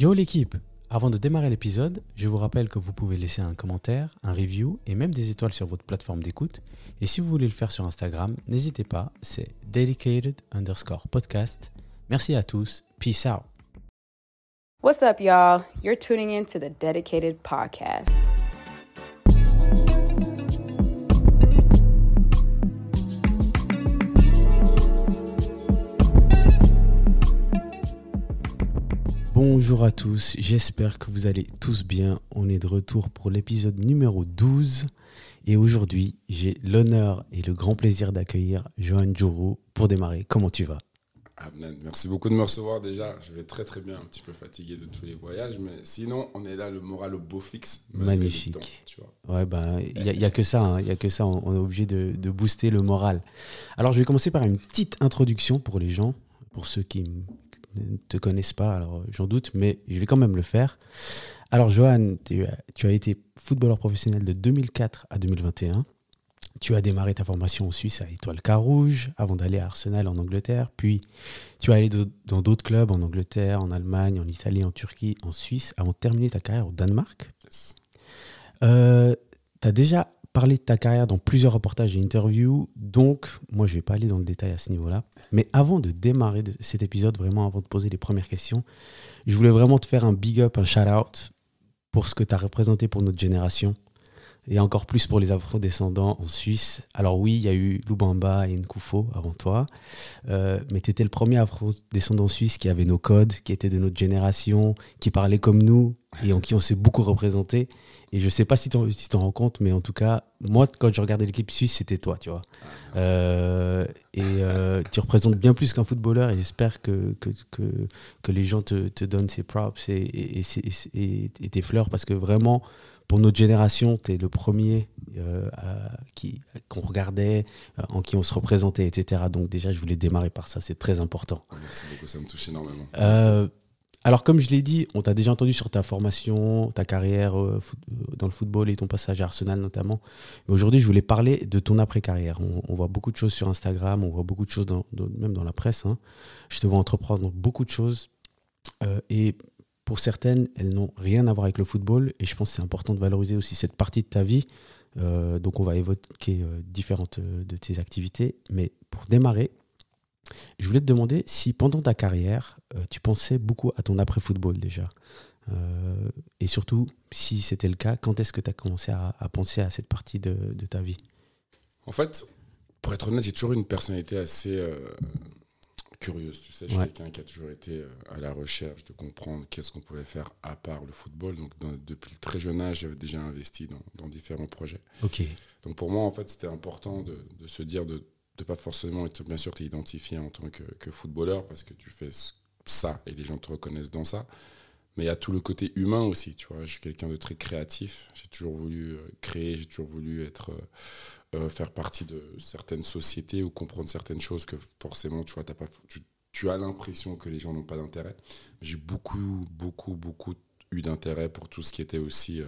Yo l'équipe Avant de démarrer l'épisode, je vous rappelle que vous pouvez laisser un commentaire, un review et même des étoiles sur votre plateforme d'écoute. Et si vous voulez le faire sur Instagram, n'hésitez pas, c'est dedicated underscore podcast. Merci à tous, peace out. What's up, y'all? You're tuning in to the Dedicated Podcast. Bonjour à tous, j'espère que vous allez tous bien. On est de retour pour l'épisode numéro 12 et aujourd'hui j'ai l'honneur et le grand plaisir d'accueillir Johan Jourou pour démarrer. Comment tu vas? Merci beaucoup de me recevoir déjà. Je vais très très bien, un petit peu fatigué de tous les voyages, mais sinon on est là, le moral au beau fixe. Magnifique. tu vois. Ouais, ben il n'y a, que ça, il y a que ça. On, est obligé de, de, booster le moral. Alors je vais commencer par une petite introduction pour les gens, pour ceux qui ne te connaissent pas, alors j'en doute, mais je vais quand même le faire. Alors Johan, tu, tu as été footballeur professionnel de 2004 à 2021. Tu as démarré ta formation en Suisse à Étoile Carouge avant d'aller à Arsenal en Angleterre. Puis tu es allé dans d'autres clubs en Angleterre, en Allemagne, en Italie, en Turquie, en Suisse avant de terminer ta carrière au Danemark. Euh, tu as déjà parlé de ta carrière dans plusieurs reportages et interviews, donc moi je ne vais pas aller dans le détail à ce niveau-là. Mais avant de démarrer cet épisode, vraiment avant de poser les premières questions, je voulais vraiment te faire un big up, un shout out pour ce que tu as représenté pour notre génération et encore plus pour les afro-descendants en Suisse. Alors oui, il y a eu Lubamba et Nkufo avant toi, euh, mais tu étais le premier afro-descendant suisse qui avait nos codes, qui était de notre génération, qui parlait comme nous et en qui on s'est beaucoup représenté. Et je sais pas si tu si t'en rends compte, mais en tout cas, moi, quand je regardais l'équipe suisse, c'était toi, tu vois. Ah, euh, et euh, tu représentes bien plus qu'un footballeur et j'espère que, que, que, que, les gens te, te donnent ses props et, et, et, et tes fleurs parce que vraiment, pour notre génération, tu es le premier euh, qui, qu'on regardait, euh, en qui on se représentait, etc. Donc déjà, je voulais démarrer par ça, c'est très important. Ah, merci beaucoup, ça me touche énormément. Euh, alors comme je l'ai dit, on t'a déjà entendu sur ta formation, ta carrière dans le football et ton passage à Arsenal notamment. Mais aujourd'hui, je voulais parler de ton après-carrière. On, voit beaucoup de choses sur Instagram, on voit beaucoup de choses même dans la presse. Hein. Je te vois entreprendre beaucoup de choses. et pour certaines, elles n'ont rien à voir avec le football et je pense que c'est important de valoriser aussi cette partie de ta vie. Euh, donc on va évoquer euh, différentes euh, de tes activités. Mais pour démarrer, je voulais te demander si pendant ta carrière, tu pensais beaucoup à ton après-football déjà. et surtout, si c'était le cas, quand est-ce que tu as commencé à, penser à cette partie de, de ta vie? En fait, pour être honnête, j'ai toujours une personnalité assez curieuse, tu sais. Je suis quelqu'un qui a toujours été euh, à la recherche de comprendre qu'est-ce qu'on pouvait faire à part le football. Donc, depuis le très jeune âge, j'avais déjà investi dans, différents projets. Ok. Donc, pour moi, en fait, c'était important de, se dire de ne pas forcément être, bien sûr, identifié en tant que, que, footballeur parce que tu fais ça et les gens te reconnaissent dans ça. Mais il y a tout le côté humain aussi, tu vois. Je suis quelqu'un de très créatif. J'ai toujours voulu euh, créer, j'ai toujours voulu être euh, faire partie de certaines sociétés ou comprendre certaines choses que forcément, tu vois, as pas, tu, as l'impression que les gens n'ont pas d'intérêt. J'ai beaucoup, beaucoup, beaucoup eu d'intérêt pour tout ce qui était aussi, euh,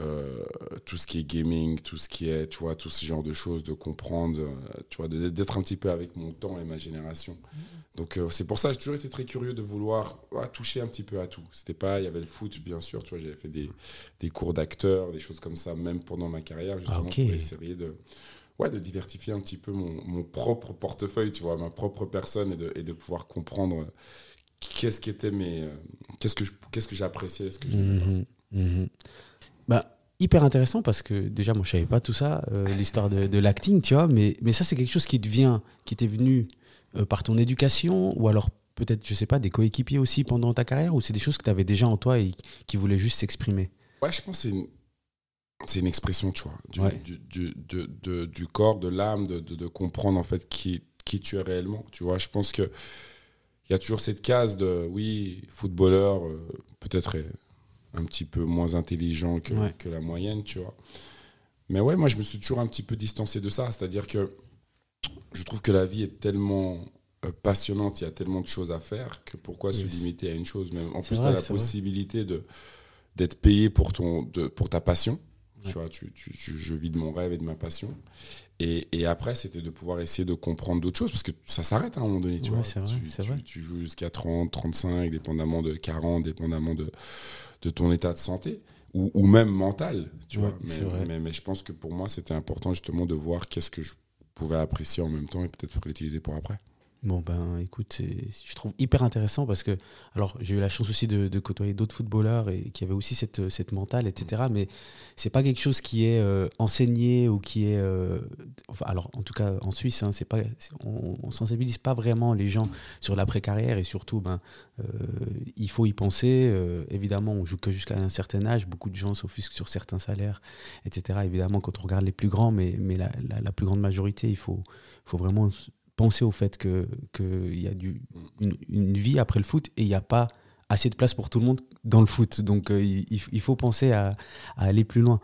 euh, tout ce qui est gaming, tout ce qui est, tu vois, tout ce genre de choses, de comprendre, tu vois, d'être un petit peu avec mon temps et ma génération. Mm-hmm. Donc euh, c'est pour ça que j'ai toujours été très curieux de vouloir toucher un petit peu à tout. C'était pas, il y avait le foot bien sûr, tu vois, j'avais fait des, des cours d'acteur, des choses comme ça, même pendant ma carrière justement ah, pour essayer de, ouais, de diversifier un petit peu mon, mon, propre portefeuille, tu vois, ma propre personne et de, et de pouvoir comprendre qu'est-ce qui était mes, euh, qu'est-ce que qu'est-ce que j'appréciais, ce que j'aimais mmh, Bah hyper intéressant parce que déjà moi je savais pas tout ça, euh, l'histoire de, de l'acting, tu vois, mais mais ça c'est quelque chose qui te vient, qui t'est venu euh, par ton éducation ou alors peut-être, je sais pas, des coéquipiers aussi pendant ta carrière ou c'est des choses que tu avais déjà en toi et qui voulaient juste s'exprimer? Ouais, je pense que c'est une, c'est une expression, tu vois, du, du, du, du corps, de l'âme, de, de, comprendre en fait qui, qui tu es réellement. Tu vois, je pense que il y a toujours cette case de, oui, footballeur, euh, peut-être un petit peu moins intelligent que, que la moyenne, tu vois. Mais ouais, moi, je me suis toujours un petit peu distancé de ça. C'est-à-dire que je trouve que la vie est tellement euh, passionnante, il y a tellement de choses à faire que pourquoi se limiter à une chose? Même En plus, tu as la possibilité de d'être payé pour, ton, de, pour ta passion. Tu vois, tu, tu, je vis de mon rêve et de ma passion. Et, et après, c'était de pouvoir essayer de comprendre d'autres choses, parce que ça s'arrête à un moment donné, tu vois. Vrai, tu, vrai. tu, joues jusqu'à 30, 35, dépendamment de 40, dépendamment de, de ton état de santé. Ou, ou même mental, tu vois. Mais, mais, mais, je pense que pour moi, c'était important justement de voir qu'est-ce que je pouvais apprécier en même temps et peut-être l'utiliser pour après. Bon, ben écoute, je trouve hyper intéressant parce que, alors j'ai eu la chance aussi de, côtoyer d'autres footballeurs et qui avaient aussi cette, cette mentale, etc. Mais c'est pas quelque chose qui est euh, enseigné ou qui est. Euh, enfin, alors en tout cas en Suisse, hein, pas, on, on, sensibilise pas vraiment les gens sur l'après-carrière et surtout, ben, euh, il faut y penser. évidemment, on joue que jusqu'à un certain âge, beaucoup de gens s'offusquent sur certains salaires, etc. Évidemment, quand on regarde les plus grands, mais, mais la, la, la plus grande majorité, il faut, faut vraiment penser au fait qu'il que y a du, une, une, vie après le foot et il n'y a pas assez de place pour tout le monde dans le foot. Donc euh, il, il, faut penser à, à, aller plus loin.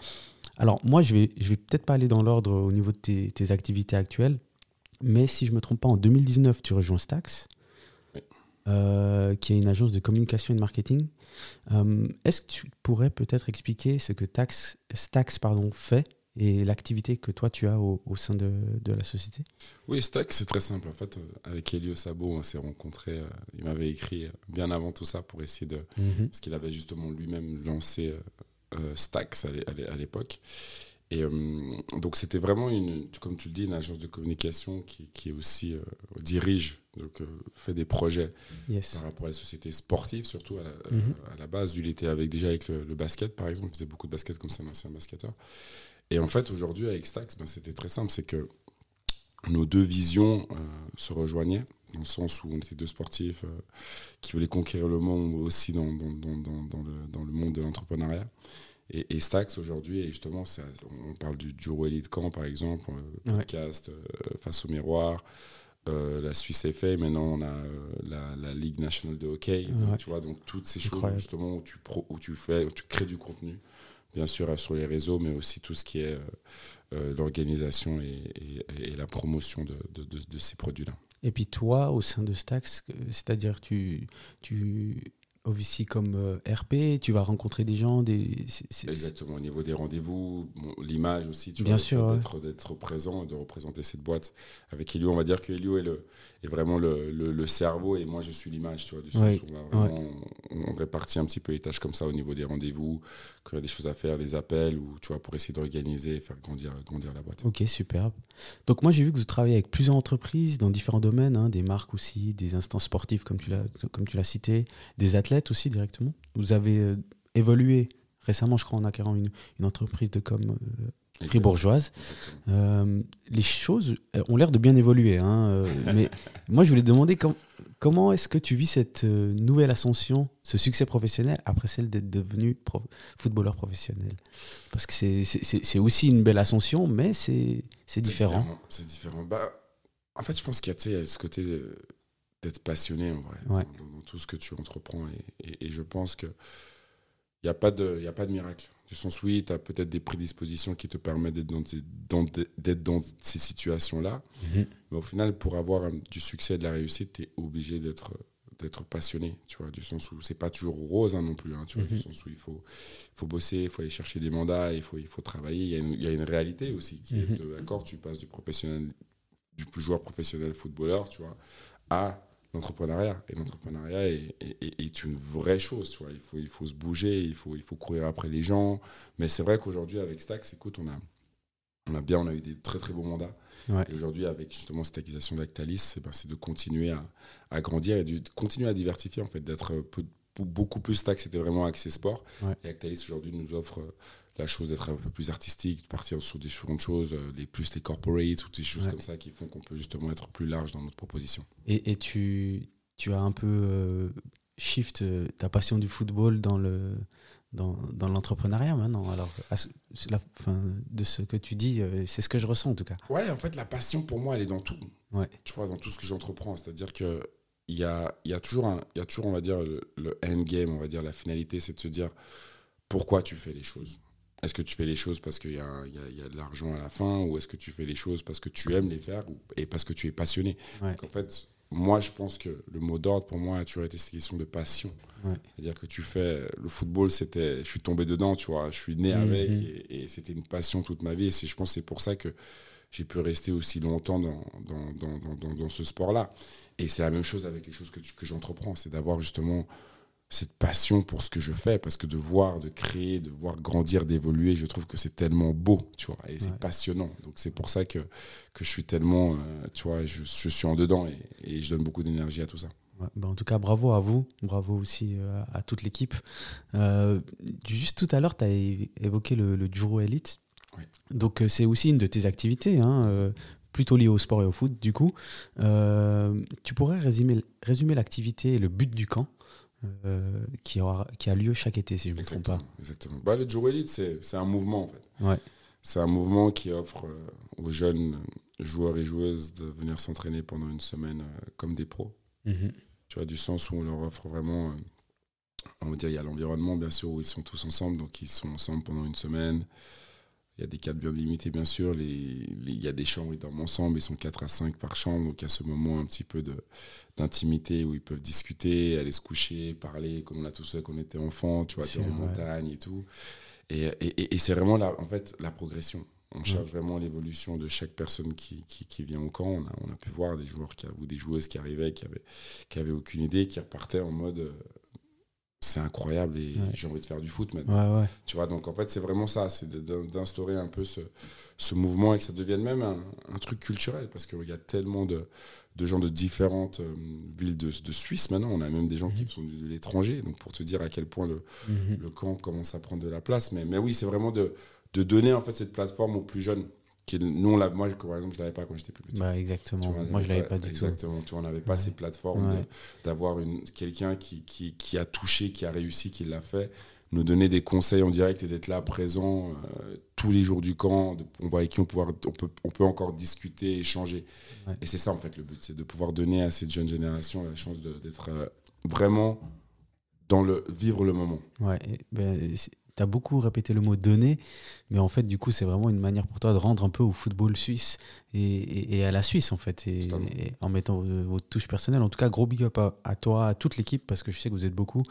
Alors moi, je vais, je vais peut-être pas aller dans l'ordre au niveau de tes, tes, activités actuelles, mais si je me trompe pas, en 2019, tu rejoins Stax, euh, qui est une agence de communication et de marketing. Euh, Est-ce que tu pourrais peut-être expliquer ce que Tax, Stax pardon, fait et l'activité que toi tu as au, au sein de, de, la société Oui, Stack, c'est très simple. En fait, euh, avec Elio Sabo, on s'est rencontrés. Euh, il m'avait écrit euh, bien avant tout ça pour essayer de. Mm -hmm. Parce qu'il avait justement lui-même lancé Stacks à l'époque. Et euh, donc, c'était vraiment, une, comme tu le dis, une agence de communication qui, qui aussi euh, dirige, donc fait des projets yes. par rapport à les sociétés sportives, surtout à la, mm -hmm. à la base. Il était avec, déjà avec le, le, basket, par exemple. Il faisait beaucoup de basket comme c'est un ancien basketteur. Et en fait, aujourd'hui, avec Stax, ben, c'était très simple. C'est que nos deux visions euh, se rejoignaient, dans le sens où on était deux sportifs euh, qui voulaient conquérir le monde aussi dans, dans, dans, dans le, dans le monde de l'entrepreneuriat. Et, et, Stax, aujourd'hui, justement, ça, on parle du Duro Elite Camp, par exemple, le podcast ouais. euh, Face au miroir. Euh, la Suisse FA, maintenant on a euh, la, la, Ligue nationale de hockey, ouais. donc, tu vois, donc toutes ces Incroyable. choses justement où tu, pro, où tu fais, où tu crées du contenu, bien sûr sur les réseaux, mais aussi tout ce qui est euh, l'organisation et, la promotion de ces produits-là. Et puis toi, au sein de Stax, c'est-à-dire tu, tu officies comme euh, RP, tu vas rencontrer des gens, des... C est, c est... Exactement, au niveau des rendez-vous, bon, l'image aussi, tu bien vois, sûr, d'être ouais. présent et de représenter cette boîte. Avec Elio, on va dire que Elio est, le, est vraiment le, le, le, cerveau et moi je suis l'image, tu vois, du sens ouais. où on, vraiment, ouais. on, répartit un petit peu les tâches comme ça au niveau des rendez-vous, quand il y a des choses à faire, des appels, ou tu vois, pour essayer d'organiser et faire grandir, grandir la boîte. Ok, superbe. Donc moi j'ai vu que vous travaillez avec plusieurs entreprises dans différents domaines, hein, des marques aussi, des instances sportives comme tu l'as comme tu l'as cité, des athlètes aussi directement. Vous avez euh, évolué récemment, je crois, en acquérant une, une entreprise de com euh, fribourgeoise. Euh, les choses ont l'air de bien évoluer, hein, mais moi je voulais te demander com comment est-ce que tu vis cette nouvelle ascension, ce succès professionnel après celle d'être devenu footballeur professionnel? Parce que c'est aussi une belle ascension, mais c'est différent. C'est différent. différent. Bah, en fait, je pense qu'il y a ce côté d'être passionné en vrai ouais. dans, dans, tout ce que tu entreprends et, et, et je pense que il n'y a pas de il a pas de miracle du sens oui tu as peut-être des prédispositions qui te permettent d'être dans, d'être dans ces situations là mm -hmm. mais au final pour avoir un, du succès et de la réussite tu es obligé d'être d'être passionné tu vois du sens où c'est pas toujours rose hein, non plus hein, tu vois mm -hmm. du sens où il faut faut bosser il faut aller chercher des mandats il faut il faut travailler il y a une, il y a une réalité aussi qui mm -hmm. est d'accord tu passes du professionnel du joueur professionnel footballeur tu vois à l'entrepreneuriat. Et l'entrepreneuriat est, est, est, une vraie chose, tu vois. Il faut, il faut se bouger, il faut, il faut courir après les gens. Mais c'est vrai qu'aujourd'hui, avec Stax, écoute, on a, on a bien, on a eu des très très beaux mandats. Ouais. Et aujourd'hui, avec justement cette acquisition d'Actalis, c'est ben, de continuer à, à, grandir et de continuer à diversifier, en fait, d'être beaucoup plus Stax, c'était vraiment axé sport. Ouais. Et Actalis aujourd'hui nous offre la chose d'être un peu plus artistique, de partir sur différentes choses, les plus les corporates, toutes ces choses ouais. comme ça qui font qu'on peut justement être plus large dans notre proposition. Et, et tu, tu as un peu euh, shift ta passion du football dans le dans, dans l'entrepreneuriat maintenant. Alors, la, fin, de ce que tu dis, euh, c'est ce que je ressens en tout cas. Ouais, en fait, la passion pour moi, elle est dans tout. Ouais. Tu vois, dans tout ce que j'entreprends. C'est-à-dire que il y a, y, a toujours un, y a toujours, on va dire, le, le endgame, on va dire, la finalité, c'est de se dire pourquoi tu fais les choses? Est-ce que tu fais les choses parce qu'il y, y, y, a de l'argent à la fin ou est-ce que tu fais les choses parce que tu aimes les faire et parce que tu es passionné? Ouais. En fait, moi, je pense que le mot d'ordre, pour moi, a toujours été cette question de passion. C'est-à-dire que tu fais. Le football, c'était. Je suis tombé dedans, tu vois. Je suis né mhm. avec et, c'était une passion toute ma vie. Et je pense que c'est pour ça que j'ai pu rester aussi longtemps dans, dans, dans, dans ce sport-là. Et c'est la même chose avec les choses que, que j'entreprends. C'est d'avoir justement cette passion pour ce que je fais parce que de voir, de créer, de voir grandir, d'évoluer, je trouve que c'est tellement beau, tu vois, et c'est passionnant. Donc c'est pour ça que, que je suis tellement, euh, tu vois, je, je, suis en dedans et, et je donne beaucoup d'énergie à tout ça. Bah, en tout cas, bravo à vous, bravo aussi euh, à toute l'équipe. Euh, juste tout à l'heure, tu as évoqué le, le Juro Elite. Donc c'est aussi une de tes activités, hein, plutôt liée au sport et au foot, du coup. tu pourrais résumer, résumer l'activité et le but du camp? Euh, qui, aura, qui a lieu chaque été, si je ne me trompe pas. Exactement. Bah, le Joe Elite, c'est un mouvement, en fait. Ouais. C'est un mouvement qui offre euh, aux jeunes joueurs et joueuses de venir s'entraîner pendant une semaine euh, comme des pros. Mhm. Tu vois, du sens où on leur offre vraiment. on va dire, il y a l'environnement, bien sûr, où ils sont tous ensemble, donc ils sont ensemble pendant une semaine. Il y a des cadres bien limités, bien sûr. Les, il y a des chambres, ils dorment ensemble, ils sont 4 à 5 par chambre. Donc il y a ce moment un petit peu d'intimité où ils peuvent discuter, aller se coucher, parler, comme on a tous fait quand on était enfant, tu vois, en montagne et tout. Et, et, et c'est vraiment la, en fait, la progression. On cherche vraiment l'évolution de chaque personne qui, qui, qui, vient au camp. On a, on a pu voir des joueurs qui, ou des joueuses qui arrivaient, qui avaient, qui avaient aucune idée, qui repartaient en mode c'est incroyable et j'ai envie de faire du foot maintenant. Tu vois, donc en fait, c'est vraiment ça, c'est d'instaurer un peu ce, ce, mouvement et que ça devienne même un, un truc culturel parce qu'il y a tellement de, de, gens de différentes euh, villes de, de, Suisse maintenant. On a même des gens qui mhm. sont de, l'étranger, donc pour te dire à quel point le, mhm. le camp commence à prendre de la place. Mais, mais oui, c'est vraiment de, de donner en fait cette plateforme aux plus jeunes nous, on moi, par exemple, je ne l'avais pas quand j'étais plus petit. Bah, exactement. moi, je ne l'avais pas, du tout. Exactement. on n'avait pas ces plateformes d'avoir quelqu'un qui, qui, qui, a touché, qui a réussi, qui l'a fait, nous donner des conseils en direct et d'être là présent euh, tous les jours du camp. on avec qui on, pouvoir, on, peut, on peut encore discuter, échanger. Et c'est ça, en fait, le but. C'est de pouvoir donner à cette jeune génération la chance d'être euh, vraiment dans le vivre le moment. Ouais, ben, tu as beaucoup répété le mot donner, mais en fait, du coup, c'est vraiment une manière pour toi de rendre un peu au football suisse et, à la Suisse, en fait, et, en mettant votre touche personnelle. En tout cas, gros big up à, toi, à toute l'équipe, parce que je sais que vous êtes beaucoup,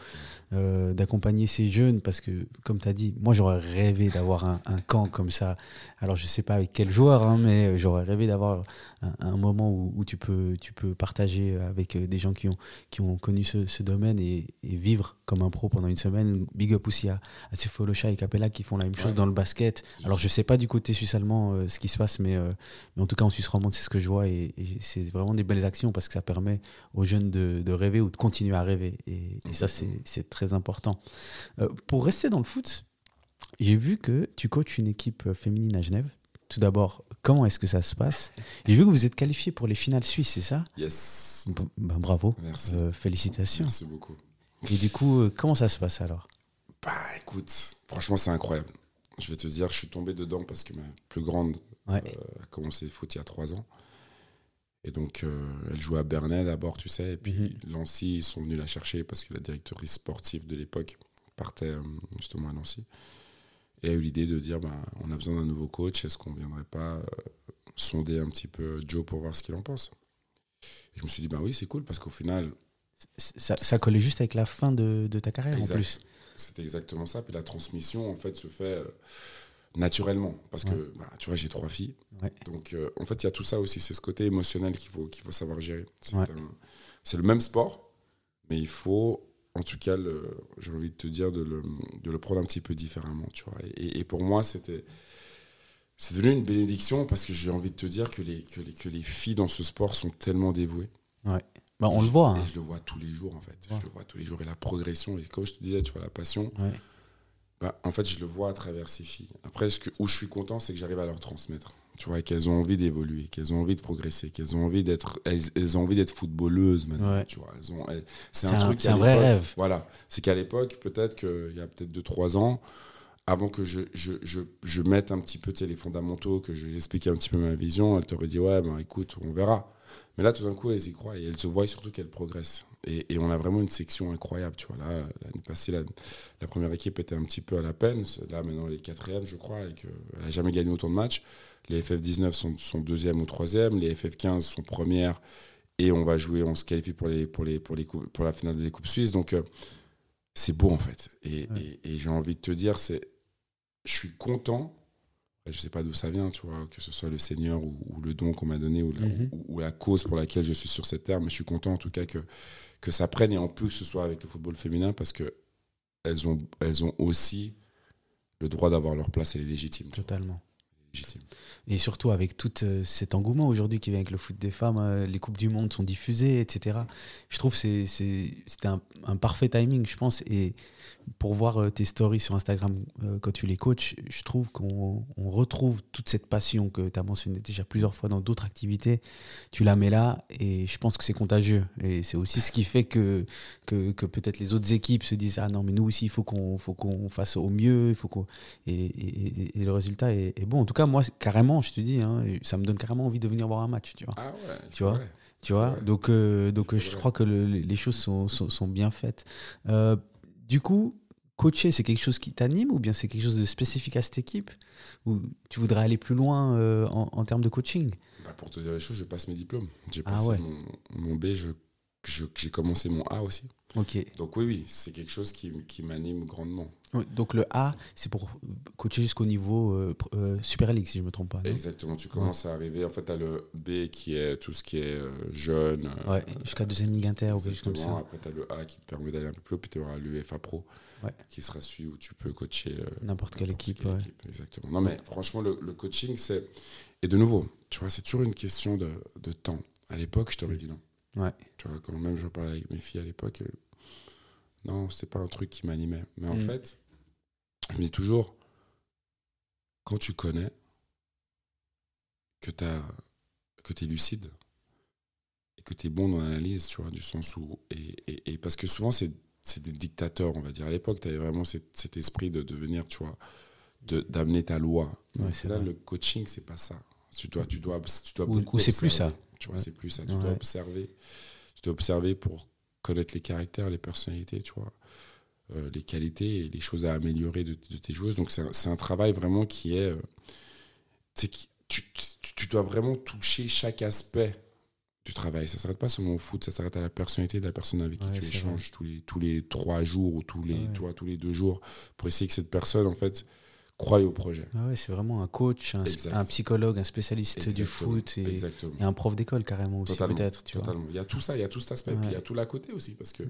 euh, d'accompagner ces jeunes, parce que, comme tu as dit, moi, j'aurais rêvé d'avoir un, camp comme ça. Alors, je sais pas avec quel joueur, hein, mais j'aurais rêvé d'avoir un, moment où, tu, peux, tu peux partager avec des gens qui ont, qui ont connu ce, domaine et, vivre comme un pro pendant une semaine. Big up aussi à, à Folosha et Capella qui font la même chose dans le basket. Alors je sais pas du côté suisse allemand euh, ce qui se passe, mais, euh, mais, en tout cas en Suisse romande c'est ce que je vois et, c'est vraiment des belles actions parce que ça permet aux jeunes de, de rêver ou de continuer à rêver et, ça c'est très important. Euh, pour rester dans le foot, j'ai vu que tu coaches une équipe féminine à Genève. Tout d'abord, comment est-ce que ça se passe? J'ai vu que vous êtes qualifié pour les finales suisses, c'est ça? Yes. Ben, bravo. Merci. félicitations. Merci beaucoup. Et du coup, comment ça se passe alors? Bah écoute, franchement, c'est incroyable. Je vais te dire, je suis tombé dedans parce que ma plus grande euh, a commencé le foot il y a trois ans. Et donc, euh, elle jouait à Bernay d'abord, tu sais. Et puis, mhm. Nancy, ils sont venus la chercher parce que la directrice sportive de l'époque partait euh, justement à Nancy. Et a eu l'idée de dire bah, on a besoin d'un nouveau coach, est-ce qu'on ne viendrait pas sonder un petit peu Joe pour voir ce qu'il en pense? Et je me suis dit bah oui, c'est cool parce qu'au final. Ça, ça, collait juste avec la fin de, de ta carrière en plus. C'est exactement ça. Puis la transmission, en fait, se fait euh, naturellement. Parce que, bah, tu vois, j'ai trois filles. Donc, euh, en fait, il y a tout ça aussi. C'est ce côté émotionnel qu'il faut, qu'il faut savoir gérer. C'est le même sport, mais il faut, en tout cas, j'ai envie de te dire, de le, de le, prendre un petit peu différemment. Tu vois. Et, et pour moi, c'était. C'est devenu une bénédiction parce que j'ai envie de te dire que les, que les, que les filles dans ce sport sont tellement dévouées. Ouais. Bah, on le voit. Et hein. je le vois tous les jours, en fait. Je le vois tous les jours. Et la progression, et comme je te disais, tu vois, la passion, bah, en fait, je le vois à travers ces filles. Après, ce que, où je suis content, c'est que j'arrive à leur transmettre. Tu vois, qu'elles ont envie d'évoluer, qu'elles ont envie de progresser, qu'elles ont envie d'être, elles, ont envie d'être footballeuses maintenant. Tu vois, elles ont, c'est un, truc. C'est un vrai rêve. Voilà. C'est qu'à l'époque, peut-être qu'il y a peut-être 2-3 ans, avant que je, je, je, je, mette un petit peu les fondamentaux, que je explique un petit peu ma vision, elle t'aurait dit Ouais, ben écoute, on verra. Mais là, tout d'un coup, elles y croient et elles se voient surtout qu'elles progressent. Et, et, on a vraiment une section incroyable. Tu vois, là, l'année passée, la, la, première équipe était un petit peu à la peine. Là, maintenant, elle est quatrième, je crois, et qu'elle n'a jamais gagné autant de matchs. Les FF19 sont, sont deuxième ou troisième. Les FF15 sont premières et on va jouer, on se qualifie pour, les, pour, les, pour, les pour la finale des Coupes Suisses. Donc, euh, c'est beau en fait. Et, et, j'ai envie de te dire, c'est, je suis content. Je sais pas d'où ça vient, tu vois, que ce soit le Seigneur ou, le don qu'on m'a donné ou la, mhm. ou, la, cause pour laquelle je suis sur cette terre, mais je suis content en tout cas que, que ça prenne et en plus que ce soit avec le football féminin parce que elles ont, elles ont aussi le droit d'avoir leur place, elle est légitime. Totalement. Et surtout avec tout euh, cet engouement aujourd'hui qui vient avec le foot des femmes, euh, les Coupes du Monde sont diffusées, etc. Je trouve que c'était un, parfait timing, je pense. Et pour voir euh, tes stories sur Instagram quand tu les coaches, je trouve qu'on retrouve toute cette passion que tu as mentionnée déjà plusieurs fois dans d'autres activités. Tu la mets là et je pense que c'est contagieux. Et c'est aussi ce qui fait que, que, peut-être les autres équipes se disent Ah non, mais nous aussi, il faut qu'on qu'on fasse au mieux. Faut qu'on et, le résultat est, bon. En tout cas, moi, carrément, je te dis, hein, ça me donne carrément envie de venir voir un match. Tu vois, ah ouais, tu vois tu vois donc euh, donc je crois que les choses sont, sont, bien faites. Du coup, coacher, c'est quelque chose qui t'anime ou bien c'est quelque chose de spécifique à cette équipe? Ou tu voudrais aller plus loin euh, en, termes de coaching? Bah, Pour te dire les choses, je passe mes diplômes. J'ai ah passé mon, B, j'ai commencé mon A aussi. Ok. Donc oui, oui, c'est quelque chose qui, qui m'anime grandement. donc le A, c'est pour coacher jusqu'au niveau euh, euh, Super League, si je ne me trompe pas. Exactement, tu commences à arriver. En fait, tu as le B qui est tout ce qui est jeune. Ouais, jusqu'à deuxième ligue inter ou quelque chose comme ça. Après, tu as le A qui te permet d'aller un peu plus haut, puis tu auras l'UEFA Pro qui sera celui où tu peux coacher n'importe quelle, équipe. Exactement. Non, mais franchement, le, le coaching, c'est. Et de nouveau, tu vois, c'est toujours une question de, de temps. À l'époque, je t'aurais dit non. Ouais. Tu vois, quand même je parlais avec mes filles à l'époque, euh, non, c'est pas un truc qui m'animait. Mais en mm. fait, je me dis toujours, quand tu connais, que tu es lucide, et que tu es bon dans l'analyse, tu vois, du sens où. Et, et, parce que souvent, c'est des dictateurs, on va dire. À l'époque, tu avais vraiment cet, esprit de devenir, tu vois, d'amener ta loi. Ouais, là, le coaching, c'est pas ça. Tu dois, tu dois, tu dois beaucoup. c'est plus ça. Tu vois, c'est plus ça. Tu dois observer. Tu dois observer pour connaître les caractères, les personnalités, tu vois, euh, les qualités et les choses à améliorer de, tes joueuses. Donc c'est un, travail vraiment qui est... Euh, tu, tu, dois vraiment toucher chaque aspect du travail. Ça ne s'arrête pas seulement au foot, ça s'arrête à la personnalité de la personne avec qui tu échanges tous les, tous les trois jours ou tous les, toi, tous les deux jours pour essayer que cette personne, en fait, croient au projet. Ah ouais, c'est vraiment un coach, un, psychologue, un spécialiste du foot et, un prof d'école carrément aussi peut-être. Il y a tout ça, il y a tout cet aspect. Puis il y a tout l'à côté aussi parce que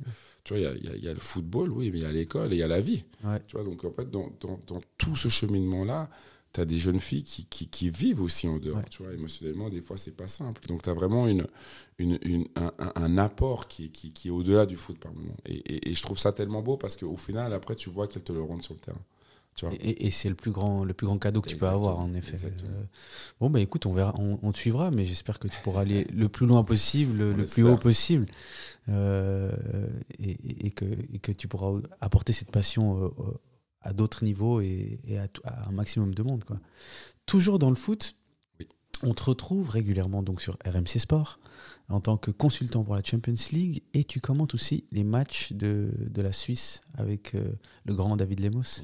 tu vois, il y a, il y a, le football, oui, mais il y a l'école et il y a la vie. Tu vois, donc en fait, dans, dans, dans tout ce cheminement-là, tu as des jeunes filles qui, qui, qui, vivent aussi en dehors. Tu vois, émotionnellement, des fois, c'est pas simple. Donc tu as vraiment une, une, une un, un, apport qui, qui, qui est au-delà du foot par moment. Et, et, et, je trouve ça tellement beau parce qu'au final, après, tu vois qu'elles te le rendent sur le terrain. Et, c'est le plus grand, le plus grand cadeau que tu peux avoir en effet. Euh, bon bah écoute, on verra, on, te suivra, mais j'espère que tu pourras aller le plus loin possible, le, plus haut possible, euh, et, que, que tu pourras apporter cette passion euh, à d'autres niveaux et, à, un maximum de monde quoi. Toujours dans le foot, on te retrouve régulièrement donc sur RMC Sport en tant que consultant pour la Champions League et tu commentes aussi les matchs de, de la Suisse avec euh, le grand David Lemos.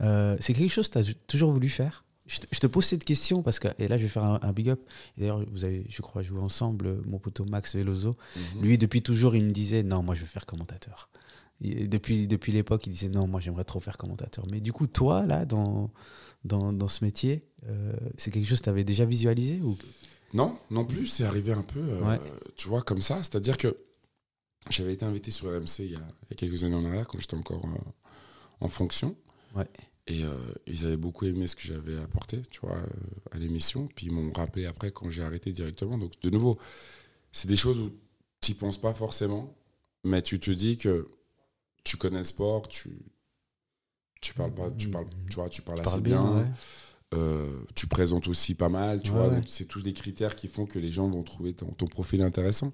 Euh, c'est quelque chose que tu as toujours voulu faire? Je te, pose cette question parce que, et là je vais faire un, big up. D'ailleurs, vous avez, je crois, joué ensemble, mon poteau Max Veloso. Mhm. Lui, depuis toujours, il me disait non, moi je veux faire commentateur. depuis depuis l'époque, il disait non, moi j'aimerais trop faire commentateur. Mais du coup, toi, là, dans, dans, dans ce métier, euh, c'est quelque chose que tu avais déjà visualisé ou non, non plus, c'est arrivé un peu, euh, tu vois, comme ça. C'est-à-dire que j'avais été invité sur RMC il y, a, quelques années en arrière, quand j'étais encore euh, en fonction. Et euh, ils avaient beaucoup aimé ce que j'avais apporté, tu vois, à l'émission. Puis ils m'ont rappelé après quand j'ai arrêté directement. Donc, de nouveau, c'est des choses où tu n'y penses pas forcément, mais tu te dis que tu connais le sport, tu, tu parles pas, tu parles, tu vois, tu parles assez bien. Euh, tu présentes aussi pas mal, tu vois. C'est tous des critères qui font que les gens vont trouver ton, profil intéressant.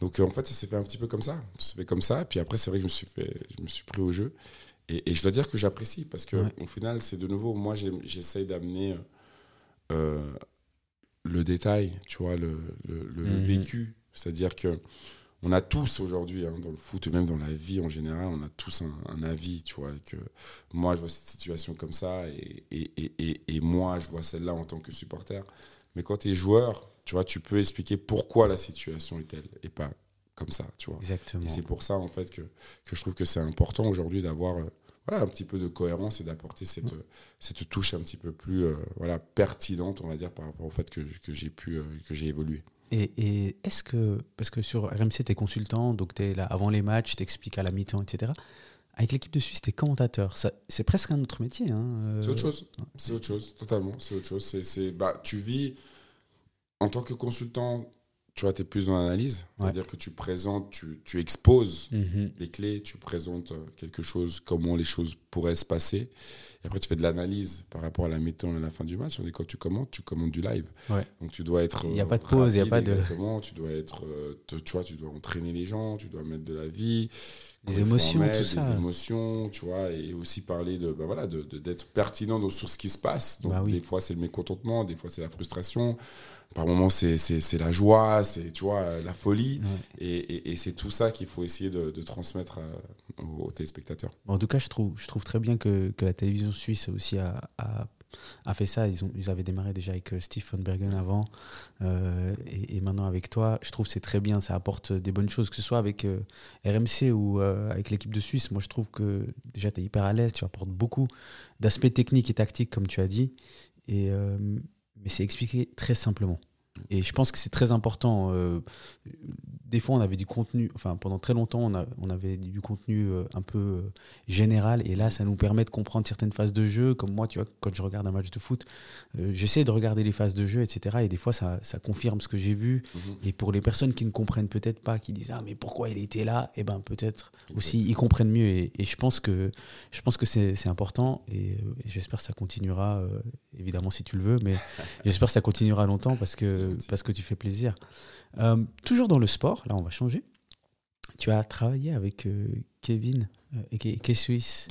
Donc euh, en fait, ça s'est fait un petit peu comme ça. Ça s'est fait comme ça. Puis après, c'est vrai que je me suis, fait, je me suis pris au jeu. Et, je dois dire que j'apprécie parce que au final, c'est de nouveau, moi, j'essaye d'amener euh, le détail, tu vois, le, le, mhm. vécu. C'est-à-dire que on a tous aujourd'hui, hein, dans le foot et même dans la vie en général, on a tous un, avis, tu vois, que moi je vois cette situation comme ça et, et, et, et moi je vois celle-là en tant que supporter. Mais quand tu es joueur, tu vois, tu peux expliquer pourquoi la situation est telle et pas comme ça, tu vois. Exactement. Et c'est pour ça, en fait, que, que je trouve que c'est important aujourd'hui d'avoir euh, voilà, un petit peu de cohérence et d'apporter cette, cette touche un petit peu plus euh, voilà, pertinente, on va dire, par rapport au fait que, que j'ai pu, euh, que j'ai évolué. Et, et est-ce que, parce que sur RMC, tu es consultant, donc tu es là avant les matchs, tu expliques à la mi-temps, etc. Avec l'équipe de Suisse, tu es commentateur. C'est presque un autre métier. Hein, c'est autre chose. C'est autre chose, totalement. C'est autre chose. C'est, bah, tu vis en tant que consultant, tu vois, tu es plus dans l'analyse. C'est-à-dire que tu présentes, tu, tu exposes mhm. les clés, tu présentes euh, quelque chose, comment les choses pourraient se passer. Et après, tu fais de l'analyse par rapport à la méthode à la fin du match. On quand tu commentes, tu commentes du live. Donc, tu dois être. Il n'y a pas de pause, il n'y a pas de. Exactement. Tu dois être. Euh, tu vois, tu dois entraîner les gens, tu dois mettre de la vie. Des émotions, tout ça. Des émotions, tu vois, et aussi parler de, bah voilà, d'être de, pertinent sur ce qui se passe. Donc, bah des fois, c'est le mécontentement, des fois, c'est la frustration par moments c'est la joie, c'est tu vois la folie, et, et, c'est tout ça qu'il faut essayer de, de transmettre aux, téléspectateurs. En tout cas, je trouve, je trouve très bien que, que la télévision suisse aussi a, a, a, fait ça. Ils, ont, ils avaient démarré déjà avec euh, Stephen Bergen avant, euh, et, maintenant avec toi. Je trouve c'est très bien, ça apporte des bonnes choses, que ce soit avec euh, RMC ou avec l'équipe de Suisse. Moi, je trouve que déjà tu es hyper à l'aise, tu apportes beaucoup d'aspects techniques et tactiques, comme tu as dit. Et mais c'est expliqué très simplement. Et je pense que c'est très important. Euh, des fois, on avait du contenu, enfin, pendant très longtemps, on, a, on avait du contenu euh, un peu euh, général. Et là, ça nous permet de comprendre certaines phases de jeu. Comme moi, tu vois, quand je regarde un match de foot, j'essaie de regarder les phases de jeu, etc. Et des fois, ça, ça confirme ce que j'ai vu. Mhm. Et pour les personnes qui ne comprennent peut-être pas, qui disent Ah, mais pourquoi il était là? Et eh ben peut-être aussi, ils comprennent mieux. Et, et, je pense que, je pense que c'est important. Et, j'espère que ça continuera, évidemment, si tu le veux. Mais j'espère que ça continuera longtemps parce que parce que tu fais plaisir. Euh, toujours dans le sport, là on va changer. Tu as travaillé avec euh, Kevin euh, et K Suisse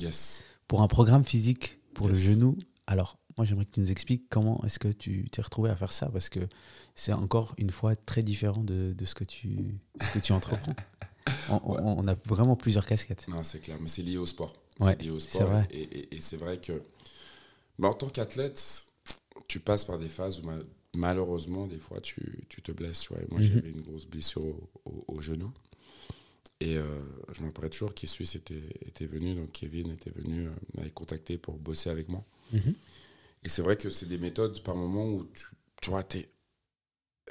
pour un programme physique pour le genou. Alors, moi j'aimerais que tu nous expliques comment est-ce que tu t'es retrouvé à faire ça parce que c'est encore une fois très différent de, de ce, que tu, que tu entreprends. on, a vraiment plusieurs casquettes. Non, c'est clair, mais c'est lié au sport. c'est lié au sport. Vrai. Et, et, c'est vrai que bah, en tant qu'athlète, tu passes par des phases où malheureusement, des fois, tu, tu te blesses. Tu vois. Et moi, mhm. j'avais une grosse blessure au, genou. Et euh, je me rappelle toujours qu'il Suisse était, était venu, donc Kevin était venu, euh, m'avait contacté pour bosser avec moi. Mhm. Et c'est vrai que c'est des méthodes par moment où tu, tu vois,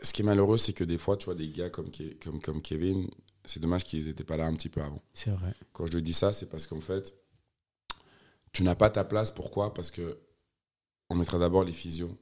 ce qui est malheureux, c'est que des fois, tu vois, des gars comme, comme, comme Kevin, c'est dommage qu'ils n'étaient pas là un petit peu avant. C'est vrai. Quand je dis ça, c'est parce qu'en fait, tu n'as pas ta place. Pourquoi? Parce que on mettra d'abord les physios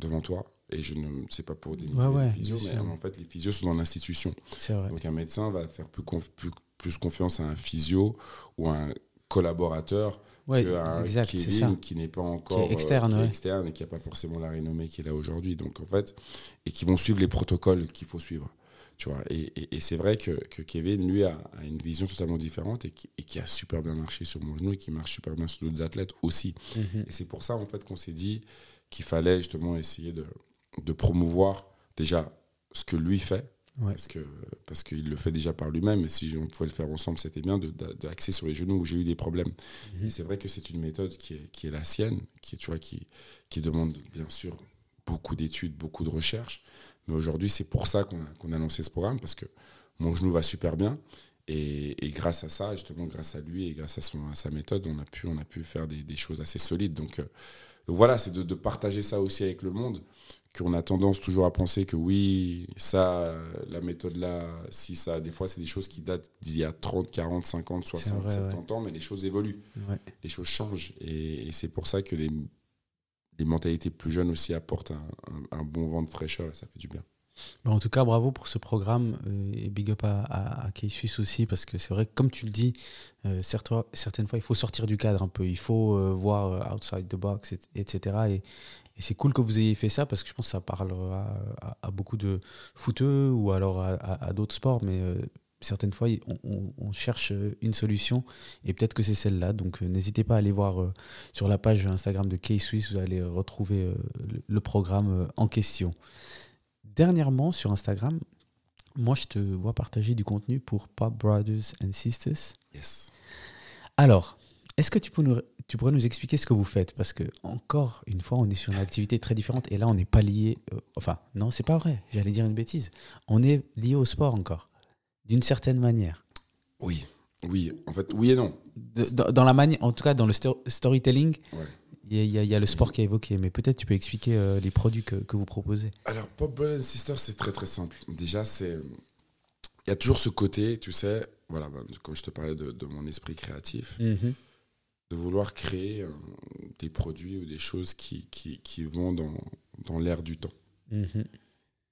devant toi. Et je ne sais pas pour des ouais, physios, mais en fait, les physios sont dans l'institution. Donc, un médecin va faire plus, plus, plus, confiance à un physio ou à un collaborateur ouais, qu'à un Kevin qui n'est pas encore qui externe, euh, externe et qui n'a pas forcément la renommée qu'il a aujourd'hui. Donc, en fait, et qui vont suivre les protocoles qu'il faut suivre. Tu vois, et, et, c'est vrai que, que, Kevin, lui, a, une vision totalement différente et qui, et qui, a super bien marché sur mon genou et qui marche super bien sur d'autres athlètes aussi. Mhm. Et c'est pour ça, en fait, qu'on s'est dit, qu'il fallait justement essayer de, de, promouvoir déjà ce que lui fait. Parce que parce qu'il le fait déjà par lui-même, et si on pouvait le faire ensemble, c'était bien d'axer sur les genoux où j'ai eu des problèmes. Mhm. Et c'est vrai que c'est une méthode qui est, qui est la sienne, qui, tu vois, qui, qui demande bien sûr beaucoup d'études, beaucoup de recherches. Mais aujourd'hui, c'est pour ça qu'on a, a lancé ce programme, parce que mon genou va super bien. Et, et, grâce à ça, justement, grâce à lui et grâce à, son, à sa méthode, on a pu, on a pu faire des, des choses assez solides. Donc, euh, donc voilà, c'est de, partager ça aussi avec le monde, qu'on a tendance toujours à penser que oui, ça, la méthode là, si ça, des fois, c'est des choses qui datent d'il y a 30, 40, 50, 60, 70 ans, mais les choses évoluent, les choses changent. Et, c'est pour ça que les, les, mentalités plus jeunes aussi apportent un, bon vent de fraîcheur et ça fait du bien. En tout cas, bravo pour ce programme euh, et big up à, à, Suisse aussi, parce que c'est vrai que, comme tu le dis, euh, certaines fois, il faut sortir du cadre un peu, il faut euh, voir outside the box, etc. Et, c'est cool que vous ayez fait ça, parce que je pense que ça parlera à, beaucoup de footeux ou alors à, d'autres sports, mais certaines fois, on, cherche une solution et peut-être que c'est celle-là. Donc, n'hésitez pas à aller voir sur la page Instagram de K-Swiss, vous allez retrouver le programme en question dernièrement, sur Instagram, moi, je te vois partager du contenu pour Pop Brothers and Sisters. Yes. Alors, est-ce que tu peux, nous, tu pourrais nous expliquer ce que vous faites? Parce que, encore une fois, on est sur une activité très différente et là, on n'est pas lié. euh, enfin, non, c'est pas vrai, j'allais dire une bêtise. On est lié au sport encore, d'une certaine manière. Oui, oui, en fait, oui et non. De- dans, dans la manière, en tout cas, dans le sto- storytelling, Ouais. Il y, a- il y a- a le sport qui est évoqué, mais peut-être tu peux expliquer euh, les produits que, que vous proposez. Alors, Pop Brother and Sister, c'est très très simple. Déjà, c'est. Il y a toujours ce côté, tu sais, voilà, bah, comme je te parlais de, de mon esprit créatif, de vouloir créer euh, des produits ou des choses qui, qui, qui vont dans, dans l'air du temps. Mhm.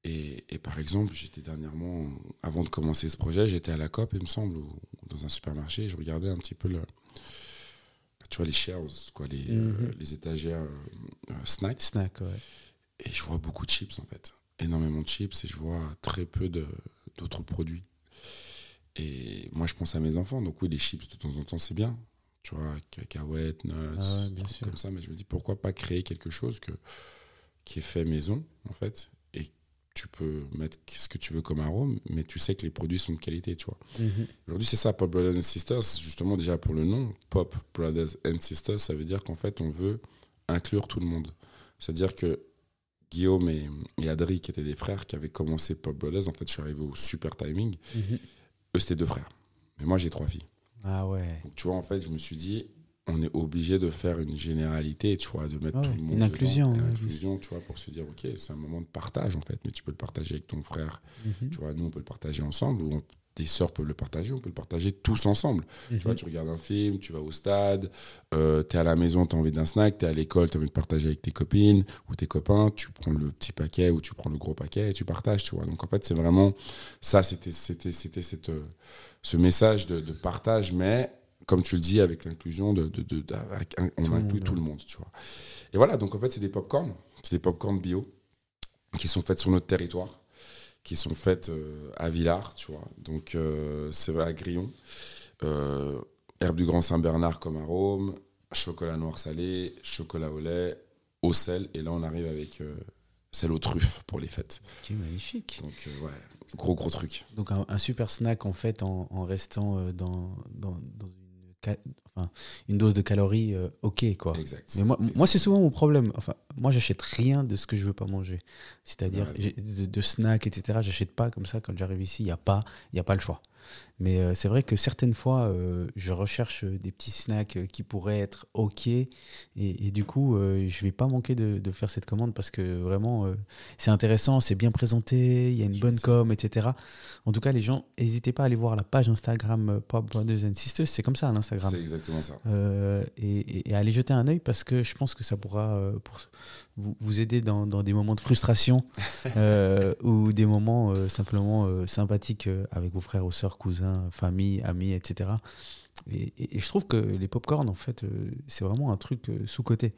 Et, et par exemple, j'étais dernièrement, avant de commencer ce projet, j'étais à la COP, il me semble, ou dans un supermarché, je regardais un petit peu le. Tu vois, les shelves, quoi, les, euh, Mhm. les étagères euh, euh, snacks. Snack, ouais. Et je vois beaucoup de chips en fait. Énormément de chips et je vois très peu d'autres produits. Et moi je pense à mes enfants, donc oui, les chips de temps en temps c'est bien. Tu vois, cacahuètes, nuts, Ah ouais, bien trucs sûr. comme ça. Mais je me dis pourquoi pas créer quelque chose que, qui est fait maison en fait. Tu peux mettre ce que tu veux comme arôme, mais tu sais que les produits sont de qualité, tu vois. Mhm. Aujourd'hui, c'est ça, Pop Brothers and Sisters. Justement, déjà pour le nom, Pop Brothers and Sisters, ça veut dire qu'en fait, on veut inclure tout le monde. C'est-à-dire que Guillaume et, et Adri, qui étaient des frères, qui avaient commencé Pop Brothers, en fait, je suis arrivé au super timing. Mhm. Eux, c'était deux frères. Mais moi, j'ai trois filles. Ah ouais. Donc, tu vois, en fait, je me suis dit, on est obligé de faire une généralité, tu vois, de mettre Ouais, tout le monde. une dedans. inclusion, Une ouais, inclusion, tu vois, pour se dire, OK, c'est un moment de partage, en fait. Mais tu peux le partager avec ton frère. Mhm. Tu vois, nous, on peut le partager ensemble, ou on- des sœurs peuvent le partager, on peut le partager tous ensemble. Tu vois, Mhm. tu regardes un film, tu vas au stade, euh, tu es à la maison, tu as envie d'un snack, tu es à l'école, tu as envie de partager avec tes copines ou tes copains, tu prends le petit paquet ou tu prends le gros paquet et tu partages, tu vois. Donc en fait, c'est vraiment ça, c'était c'était c'était cette euh, ce message de, de partage, mais comme tu le dis, avec l'inclusion, de, de, de- avec un- on Tout le inclut monde, tout ouais. le monde, tu vois. Et voilà, donc en fait, c'est des pop-corn, c'est des pop-corn bio qui sont faites sur notre territoire qui sont faites euh, à Villars, tu vois. Donc, euh, c'est à Grillon. Euh, herbe du Grand Saint-Bernard comme arôme, chocolat noir salé, chocolat au lait, au sel. Et là, on arrive avec sel aux truffes pour les fêtes. Ok, magnifique. Donc, euh, ouais, gros, gros truc. Donc un, un super snack en fait en, en restant euh, dans, dans, dans enfin, une dose de calories euh, ok quoi. Exact. Mais moi, moi c'est souvent mon problème. Enfin, moi, j'achète rien de ce que je veux pas manger. C'est-à-dire Ouais. de, de snacks, etc. J'achète pas comme ça. Quand j'arrive ici, il n'y a pas, il y a pas le choix. Mais euh, c'est vrai que certaines fois, euh, je recherche euh, des petits snacks qui pourraient être ok, et, et du coup, euh, je vais pas manquer de, de faire cette commande parce que vraiment, c'est intéressant, c'est bien présenté, il y a une bonne com, etc. En tout cas, les gens, n'hésitez pas à aller voir la page Instagram Pop Brothers and Sisters. C'est comme ça l'Instagram. C'est exactement ça. Et, aller jeter un œil parce que je pense que ça pourra pour vous, vous aider dans, dans des moments de frustration ou des moments simplement sympathiques avec vos frères ou sœurs, cousins, famille, amis, etc. Et, et- et je trouve que les pop-corn, en fait, euh, c'est vraiment un truc euh, sous-côté.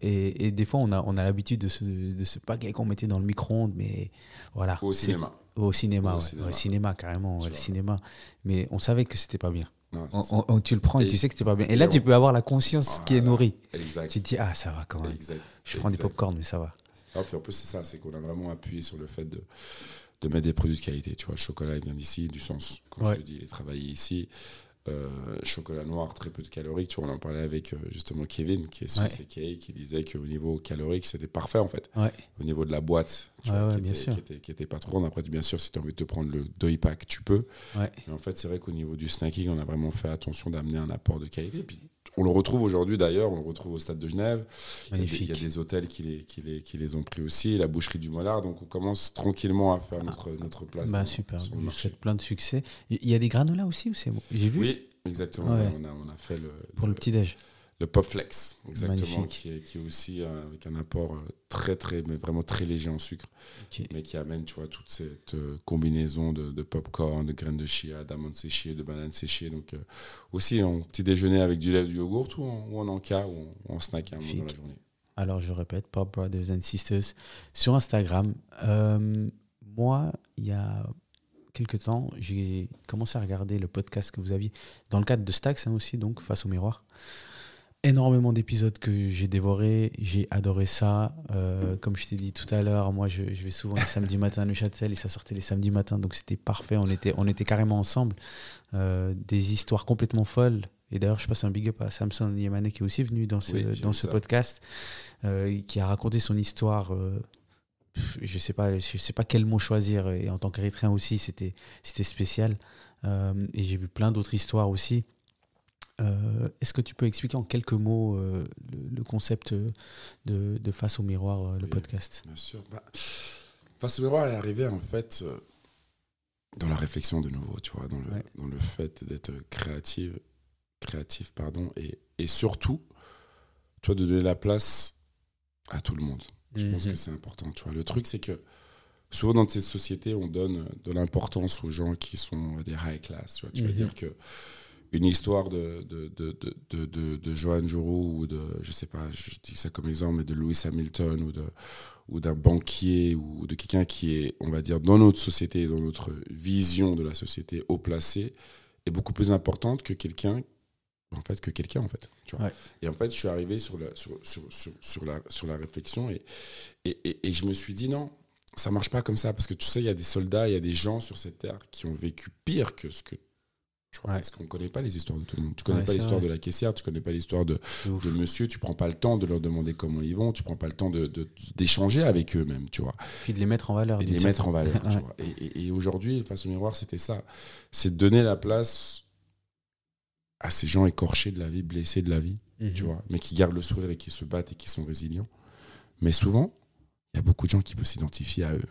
Et, et des fois, on a, on a l'habitude de ce, de ce paquet qu'on mettait dans le micro-ondes, mais voilà. Au cinéma. Au cinéma, Au ouais. cinéma. Ouais, cinéma, carrément, ouais, le cinéma. Mais on savait que c'était pas bien. Non, On- on- tu le prends et, Et- tu sais que c'était pas bien. Et et là, on- tu peux avoir la conscience qui est nourrie. Exact. Tu te dis, ah, ça va quand même. Exact. Je prends des Exact. pop-corn, mais ça va. Ah, puis en plus, c'est ça, c'est qu'on a vraiment appuyé sur le fait de, de mettre des produits de qualité. Tu vois, le chocolat, il vient d'ici, du sens, comme Ouais. je te dis, il est travaillé ici. Euh, chocolat noir, très peu de caloriques. Tu vois, on en parlait avec euh, justement Kevin, qui est sur Ouais. CK, qui disait qu'au niveau calorique, c'était parfait en fait. Ouais. Au niveau de la boîte, tu vois, qui, était, sûr. qui, était, qui était pas trop. Après, bien sûr, si tu as envie de te prendre le deuil pack, tu peux. Mais en fait, c'est vrai qu'au niveau du snacking, on a vraiment fait attention d'amener un apport de qualité. Puis, on le retrouve aujourd'hui d'ailleurs, on le retrouve au stade de Genève. Il y a des- Magnifique. Il y a des hôtels qui les, qui, les, qui les ont pris aussi, la boucherie du Mollard. Donc on commence tranquillement à faire notre, notre place Bah, dans- super. sur vous souhaite plein de succès. Il y a des granolas aussi ou c'est bon J'ai vu Oui, exactement. Ouais. On, a, on a fait le, pour le petit-déj. Le Pop Flex, exactement, qui est, qui est aussi euh, avec un apport euh, très, très, mais vraiment très léger en sucre, mais qui amène, tu vois, toute cette euh, combinaison de, de popcorn, de graines de chia, d'amandes séchées, de bananes séchées. Donc aussi en petit déjeuner avec du lait, du yogourt, ou en, ou en encas, ou en, en snack à un moment dans la journée. Alors, je répète, Pop Brothers and Sisters sur Instagram. Moi, il y a quelques temps, j'ai commencé à regarder le podcast que vous aviez dans le cadre de Stax hein, aussi, donc face au miroir. Énormément d'épisodes que j'ai dévorés, j'ai adoré ça. Euh, comme je t'ai dit tout à l'heure, moi je, je vais souvent les samedis matins à Neuchâtel et ça sortait les samedis matins, donc c'était parfait. On était, on était carrément ensemble. Euh, des histoires complètement folles Et d'ailleurs, je passe un big up à Samson Yemane qui est aussi venu dans ce, dans ce podcast, qui a raconté son histoire je sais pas, je sais pas quel mot choisir. Et en tant qu'Érythréen aussi, c'était c'était spécial. Euh, et j'ai vu plein d'autres histoires aussi. Euh, est-ce que tu peux expliquer en quelques mots euh, le, concept de, de, Face au miroir, le podcast? Bien sûr. Bah, Face au miroir est arrivé en fait dans la réflexion de nouveau, tu vois, dans le, dans le fait d'être créative, créatif, pardon, et, et surtout, tu vois, de donner la place à tout le monde. Je pense que mhm. c'est important. Tu vois. Le truc, c'est que souvent dans cette société, on donne de l'importance aux gens qui sont des high class. Tu, vois. tu vas mhm. dire que une histoire de, de, de, de, de, Johan Jourou ou de, je sais pas, je dis ça comme exemple, mais de Lewis Hamilton ou de ou d'un banquier ou de quelqu'un qui est, on va dire, dans notre société, dans notre vision de la société, haut placé, est beaucoup plus importante que quelqu'un en fait que quelqu'un en fait tu vois. et en fait je suis arrivé sur la sur, sur, sur, sur la sur la réflexion et, et, et, je me suis dit non ça marche pas comme ça parce que tu sais il y a des soldats il y a des gens sur cette terre qui ont vécu pire que ce que tu vois parce qu'on connaît pas les histoires de tout le monde. Tu connais pas l'histoire de la caissière tu connais pas l'histoire de, de monsieur tu prends pas le temps de leur demander comment ils vont tu prends pas le temps de d'échanger avec eux même tu vois. Puis de les mettre en valeur et de les mettre en valeur tu vois. et, et aujourd'hui face au miroir c'était ça. C'est de donner la place à ces gens écorchés de la vie, blessés de la vie, mhm. tu vois, mais qui gardent le sourire et qui se battent et qui sont résilients. Mais souvent, il y a beaucoup de gens qui peuvent s'identifier à eux.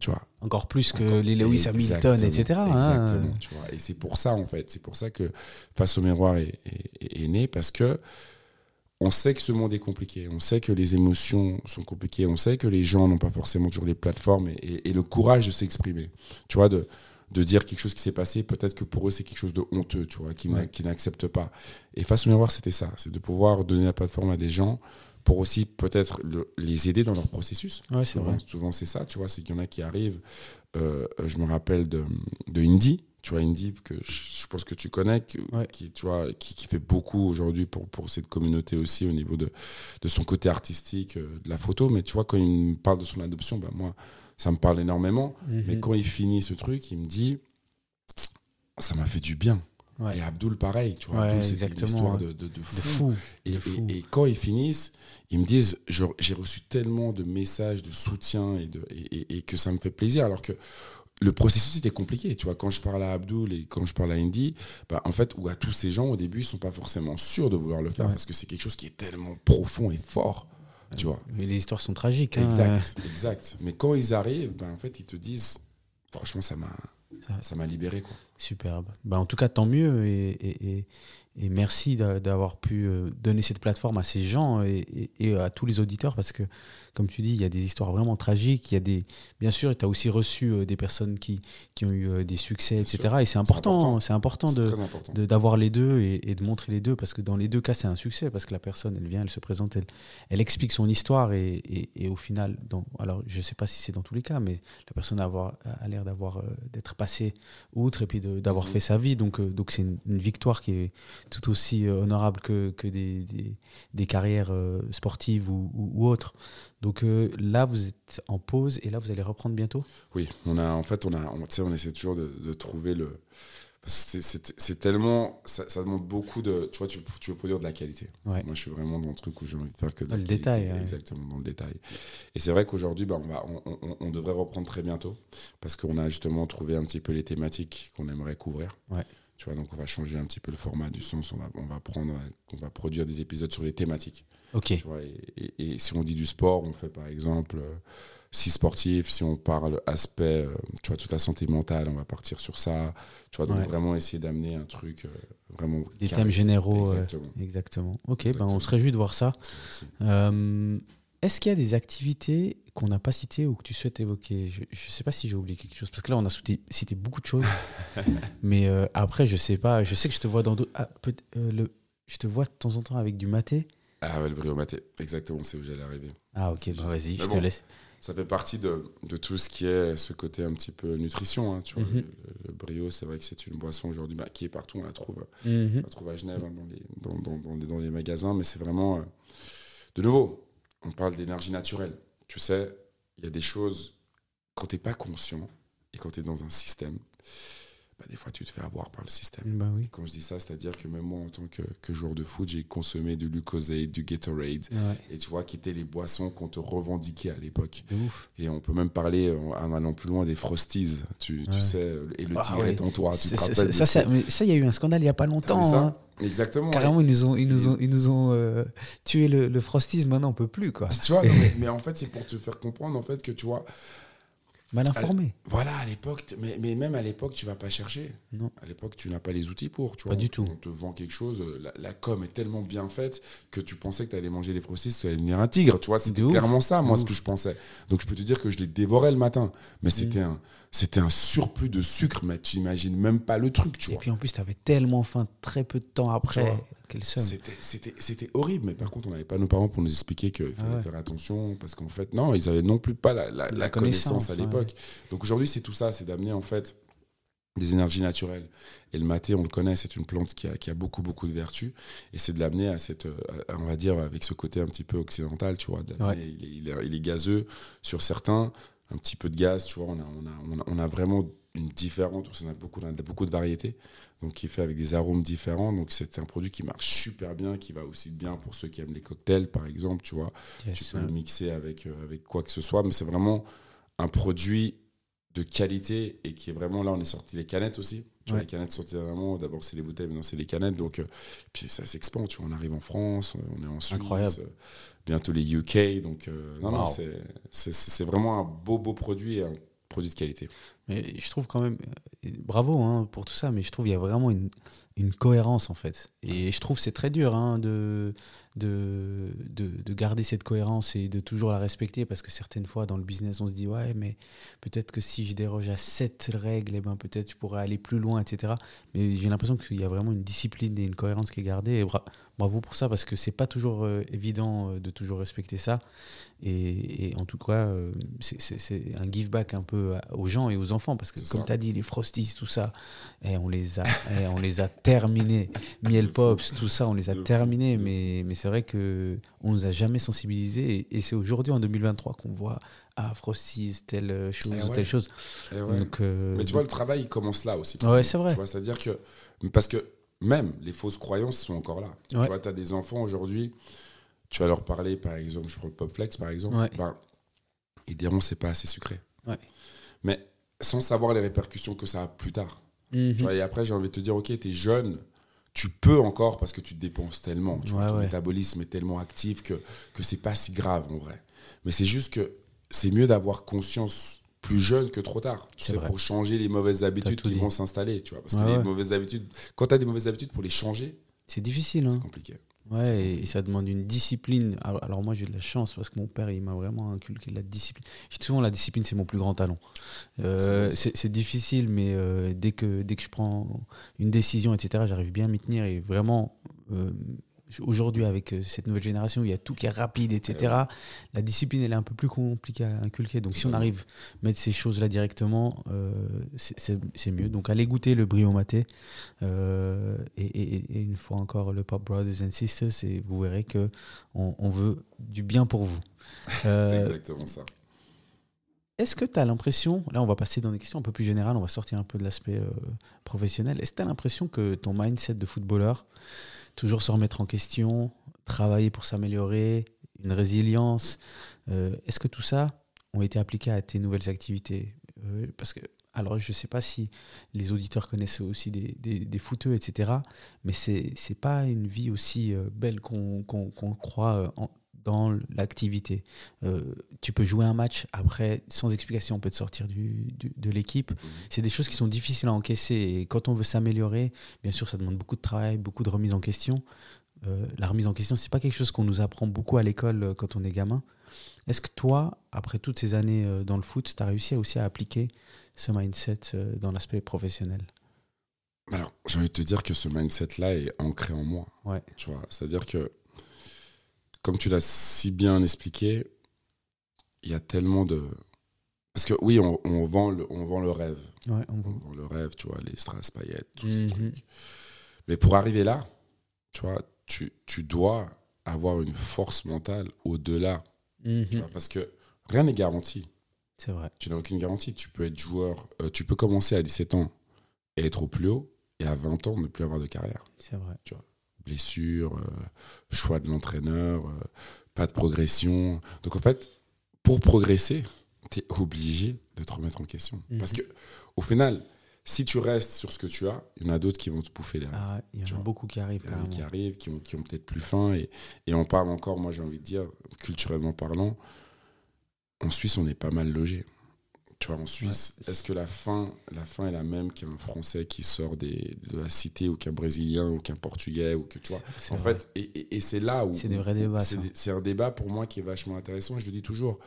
Tu vois. Encore plus que les Lewis Hamilton, etc. Hein. Exactement. Tu vois. Et c'est pour ça, en fait, c'est pour ça que Face au miroir est, est, né, parce que on sait que ce monde est compliqué, on sait que les émotions sont compliquées, on sait que les gens n'ont pas forcément toujours les plateformes et, et le courage de s'exprimer. Tu vois, de, de dire quelque chose qui s'est passé, peut-être que pour eux c'est quelque chose de honteux, tu vois, qui n'acceptent pas. Et face au miroir, c'était ça, c'est de pouvoir donner la plateforme à des gens pour aussi peut-être les aider dans leur processus. Ouais, c'est vrai. Souvent c'est ça, tu vois, c'est qu'il y en a qui arrivent. Euh, je me rappelle de, de Indy, tu vois, Indy, que je, pense que tu connais, qui, tu vois, qui, qui fait beaucoup aujourd'hui pour, pour cette communauté aussi au niveau de, de son côté artistique, euh, de la photo. Mais tu vois, quand il me parle de son adoption, ben moi, ça me parle énormément. Mhm. Mais quand il finit ce truc, il me dit ça m'a fait du bien. Et Abdul, pareil, tu vois, c'est une histoire de, de, fou. Et, Et, quand ils finissent, ils me disent j'ai reçu tellement de messages de soutien et, de, et, que ça me fait plaisir. Alors que le processus était compliqué. Tu vois, quand je parle à Abdul et quand je parle à Indy, bah, en fait, ou à tous ces gens, au début, ils sont pas forcément sûrs de vouloir le faire parce que c'est quelque chose qui est tellement profond et fort. Tu vois. Mais les histoires sont tragiques. Hein. Exact, exact. Mais quand ils arrivent, ben, en fait, ils te disent, franchement, ça m'a, ça m'a libéré. Quoi. Superbe. Ben, en tout cas, tant mieux. Et, et, et merci d'avoir pu euh, donner cette plateforme à ces gens et, et, à tous les auditeurs parce que, comme tu dis, il y a des histoires vraiment tragiques. Il y a des, bien sûr, tu as aussi reçu euh, des personnes qui, qui ont eu euh, des succès, etc. Et c'est important, c'est important, important d'avoir de, les deux et, de montrer les deux parce que dans les deux cas, c'est un succès parce que la personne, elle vient, elle se présente, elle, elle explique son histoire et, au final, dans, alors je ne sais pas si c'est dans tous les cas, mais la personne a, avoir, a l'air d'avoir d'être passée outre et puis d'avoir mhm. fait sa vie. Donc, donc c'est une, une victoire qui est tout aussi euh, honorable que, que des, des, carrières euh, sportives ou, ou, autres. Donc euh, là, vous êtes en pause et là, vous allez reprendre bientôt? Oui, on a, en fait, on, a, on, on essaie toujours de, de trouver le. C'est tellement. Ça, demande beaucoup de. Tu vois, tu, tu veux produire de la qualité. Moi, je suis vraiment dans le truc où j'ai envie de faire que de dans le détail. Exactement, dans le détail. Et c'est vrai qu'aujourd'hui, bah, on, va, on, on, devrait reprendre très bientôt parce qu'on a justement trouvé un petit peu les thématiques qu'on aimerait couvrir. Ouais. Tu vois, donc on va changer un petit peu le format du sens. On va, on va prendre, on va produire des épisodes sur les thématiques. Ok. Tu vois, et, si on dit du sport, on fait par exemple euh, si sportif. Si on parle aspect, euh, tu vois, toute la santé mentale, on va partir sur ça. Tu vois, donc vraiment essayer d'amener un truc euh, vraiment. Des thèmes généraux. Exactement. exactement. Ok, Ben on se réjouit de voir ça. Est-ce qu'il y a des activités qu'on n'a pas citées ou que tu souhaites évoquer? Je ne sais pas si j'ai oublié quelque chose, parce que là, on a cité, beaucoup de choses. mais euh, après, je sais pas. Je sais que je te vois dans. Ah, euh, le... Je te vois de temps en temps avec du maté. Ah ouais, le brio maté. Exactement, c'est où j'allais arriver. Ah ok, bah, vas-y, je te laisse. Ça fait partie de, de, tout ce qui est ce côté un petit peu nutrition. Hein, tu vois, mhm. le, brio, c'est vrai que c'est une boisson aujourd'hui bah, qui est partout. On la trouve, mhm. on la trouve à Genève hein, dans, les, dans, dans, dans, les, dans, les, magasins, mais c'est vraiment. Euh, de nouveau, on parle d'énergie naturelle. Tu sais, il y a des choses, quand tu n'es pas conscient et quand tu es dans un système, bah, des fois tu te fais avoir par le système. Bah oui. Quand je dis ça, c'est-à-dire que même moi, en tant que, que joueur de foot, j'ai consommé du Lucozade, du Gatorade, Ouais. et tu vois, qui étaient les boissons qu'on te revendiquait à l'époque. Et on peut même parler, euh, en allant plus loin, des Frosties, tu, sais, et le Ah tigre est en toi, tu te rappelles ça, ça ça, mais ça, il y a eu un scandale il n'y a pas longtemps. Exactement. Carrément, ils nous ont, ils nous ont, ils nous ont euh, tué le, le Frosties. Maintenant, on peut plus, quoi. Tu vois, non, mais, mais en fait, c'est pour te faire comprendre, en fait, que tu vois, Mal informé. Voilà, à l'époque, mais, mais même à l'époque, tu vas pas chercher. Non. À l'époque, tu n'as pas les outils pour. Tu Pas vois, du on- tout. On te vend quelque chose, euh, la, la com est tellement bien faite que tu pensais que tu allais manger les frosties, tu allais devenir un tigre. Tu vois, c'était ouf. clairement ça, moi, ce ouf. que je pensais. Donc, je peux te dire que je les dévorais le matin. Mais c'était un, c'était un surplus de sucre, mais tu imagines même pas le truc, tu Et vois. puis en plus, tu avais tellement faim très peu de temps après. C'était, horrible, mais par contre, on n'avait pas nos parents pour nous expliquer qu'il fallait Ah ouais. faire attention, parce qu'en fait, non, ils avaient non plus pas la, la- La la connaissance, connaissance, à ouais. l'époque. Donc aujourd'hui, c'est tout ça, c'est d'amener en fait des énergies naturelles. Et le maté, on le connaît, c'est une plante qui a, qui a beaucoup, beaucoup de vertus. Et c'est de l'amener à cette, à- on va dire, avec ce côté un petit peu occidental, tu vois. Ouais. Il, est, il est- il est gazeux sur certains, un petit peu de gaz, tu vois. On a, on a, on a, on a vraiment une différente, on a beaucoup, on a beaucoup de variétés, donc qui est fait avec des arômes différents. Donc c'est un produit qui marche super bien, qui va aussi bien pour ceux qui aiment les cocktails, par exemple, tu vois. Yes, tu peux ouais. le mixer avec, euh, avec quoi que ce soit, mais c'est vraiment un produit de qualité et qui est vraiment là, on est sorti les canettes aussi. Tu vois, les canettes sorties vraiment, d'abord c'est les bouteilles, maintenant c'est les canettes. Donc, euh, puis ça s'expand, tu vois, on arrive en France, on est en Suisse, euh, bientôt les UK. Donc, non, non, Wow. c'est vraiment un beau, beau produit et un produit de qualité. Mais je trouve quand même, euh, bravo hein, pour tout ça, mais je trouve qu'il y a vraiment une, une cohérence en fait. Et je trouve que c'est très dur hein, de, de, de, de garder cette cohérence et de toujours la respecter parce que certaines fois dans le business on se dit ouais mais peut-être que si je déroge à cette règle, eh ben, peut-être je pourrais aller plus loin, etc. Mais j'ai l'impression qu'il y a vraiment une discipline et une cohérence qui est gardée. Et bra- bravo pour ça parce que c'est pas toujours euh, évident euh, de toujours respecter ça. Et, et en tout cas, euh, c'est- un give back un peu aux gens et aux enfants parce que comme tu as dit, les Frosties, tout ça, eh, on, les a, eh, on les a terminés. Miel. Pops, tout ça, on les a terminés. Mais, mais c'est vrai que on nous a jamais sensibilisés. Et, et c'est aujourd'hui, en 2023, qu'on voit ah, Frosties, telle euh, chose Eh ou ouais. telle chose. Et ouais. Donc, euh, Mais tu vois, le travail, il commence là aussi. Ouais, c'est vrai. C'est-à-dire que. Parce que même les fausses croyances sont encore là. Ouais. Tu vois, tu as des enfants aujourd'hui, tu vas leur parler, par exemple, je prends le Popflex, par exemple, Ouais. ben, ils diront c'est pas assez sucré. Ouais. Mais sans savoir les répercussions que ça a plus tard. mhm. Tu vois, et après, j'ai envie de te dire, ok, tu es jeune, tu peux encore parce que tu te dépenses tellement. Tu vois, ton ouais. métabolisme est tellement actif que, que c'est pas si grave en vrai. Mais c'est juste que c'est mieux d'avoir conscience plus jeune que trop tard. Tu C'est sais, vrai. pour changer les mauvaises habitudes qui vont s'installer. Tu vois, parce Ouais, que les mauvaises habitudes, quand tu as des mauvaises habitudes, pour les changer, C'est difficile. Hein. c'est compliqué. Ouais, et ça demande une discipline. Alors, alors moi, j'ai de la chance parce que mon père, il m'a vraiment inculqué la discipline. Je dis souvent, la discipline, c'est mon plus grand talent. Euh, c'est difficile, mais euh, dès, que, dès que je prends une décision, etc., j'arrive bien à m'y tenir. Et vraiment, euh, aujourd'hui, avec euh, cette nouvelle génération, où il y a tout qui est rapide, etc., la discipline, elle est un peu plus compliquée à inculquer. Donc, si on arrive à mettre ces choses-là directement, euh, c'est- mieux. Donc, allez goûter le brio maté. Euh, et, et- et une fois encore, le Pop Brothers and Sisters, et vous verrez que on, on veut du bien pour vous. C'est exactement ça. Est-ce que tu as l'impression, là on va passer dans des questions un peu plus générales, on va sortir un peu de l'aspect euh, professionnel, est-ce que tu as l'impression que ton mindset de footballeur, toujours se remettre en question, travailler pour s'améliorer, une résilience, euh, est-ce que tout ça ont été appliqués à tes nouvelles activités? Euh, Parce que, alors je ne sais pas si les auditeurs connaissent aussi des, des, etc., mais c'est n'est pas une vie aussi belle qu'on croit en- dans l'activité. Euh, tu peux jouer un match, après, sans explication, on peut te sortir du, du- de l'équipe. C'est des choses qui sont difficiles à encaisser. Et quand on veut s'améliorer, bien sûr, ça demande beaucoup de travail, beaucoup de remise en question. Euh, la remise en question, c'est pas quelque chose qu'on nous apprend beaucoup à l'école euh, quand on est gamin. Est-ce que toi, après toutes ces années dans le foot, tu as réussi aussi à appliquer ce mindset dans l'aspect professionnel? Alors, j'ai envie de te dire que ce mindset-là est ancré en moi. Ouais. Tu vois, c'est-à-dire que, comme tu l'as si bien expliqué, il y a tellement de. Parce que oui, on, on vend, le, on vend le rêve. Ouais, on vend le rêve, tu vois, les strass paillettes, tous ces Mhm. trucs. Mais pour arriver là, tu vois, tu, tu dois avoir une force mentale au-delà. Mhm. Parce que rien n'est garanti. C'est vrai. Tu n'as aucune garantie. Tu peux être joueur, euh, tu peux commencer à 17 ans et être au plus haut, et à 20 ans, ne plus avoir de carrière. C'est vrai. Tu vois, blessure, euh, choix de l'entraîneur, euh, pas de progression. Donc en fait, pour progresser, tu es obligé de te remettre en question. Mhm. Parce que au final, si tu restes sur ce que tu as, il y en a d'autres qui vont te bouffer derrière. Ah il y en a beaucoup qui arrivent. Il y en a carrément. qui arrivent, qui ont, qui ont peut-être plus faim. Et, et on parle encore, moi j'ai envie de dire, culturellement parlant, en Suisse, on est pas mal logé. Tu vois, en Suisse, est-ce que la faim est la même qu'un Français qui sort des, de la cité ou qu'un Brésilien ou qu'un Portugais ou que tu vois? En vrai. fait, et, et- et c'est là où. C'est des vrais débats, C'est ça. des- c'est un débat pour moi qui est vachement intéressant et je le dis toujours.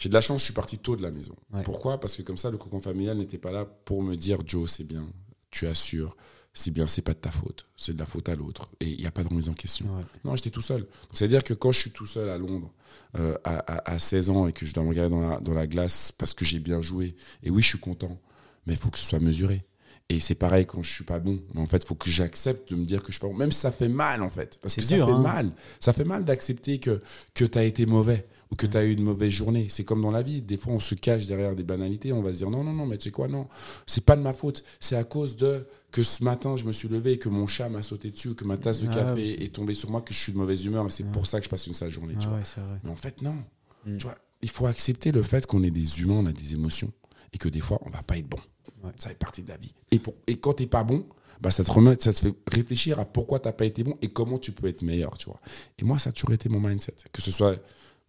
J'ai de la chance, je suis parti tôt de la maison. Ouais. Pourquoi? Parce que comme ça, le cocon familial n'était pas là pour me dire Joe, c'est bien, tu assures, c'est bien, c'est pas de ta faute, c'est de la faute à l'autre. Et il n'y a pas de remise en question. Ouais. Non, j'étais tout seul. C'est-à-dire que quand je suis tout seul à Londres euh, à, à- à 16 ans et que je dois me regarder dans la, dans la glace parce que j'ai bien joué, et oui, je suis content, mais il faut que ce soit mesuré. Et c'est pareil quand je suis pas bon. Mais en fait, il faut que j'accepte de me dire que je suis pas bon. Même si ça fait mal, en fait. Parce que dur, ça fait hein. mal. Ça fait mal d'accepter que, que tu as été mauvais ou que tu as eu une mauvaise journée. C'est comme dans la vie. Des fois, on se cache derrière des banalités. On va se dire non, non, non, mais tu sais quoi, non. C'est pas de ma faute. C'est à cause de que ce matin, je me suis levé et que mon chat m'a sauté dessus, que ma tasse de Ah, café est tombée sur moi, que je suis de mauvaise humeur et c'est pour ça que je passe une sale journée. tu Ah vois. ouais. Mais en fait, non. Mm. Tu vois, il faut accepter le fait qu'on est des humains, on a des émotions et que des fois, on va pas être bon. Ouais. Ça fait partie de la vie. Et, pour, et quand t'es pas bon, bah ça, te remet, ça te fait réfléchir à pourquoi t'as pas été bon et comment tu peux être meilleur, tu vois. Et moi, ça a toujours été mon mindset. Que ce soit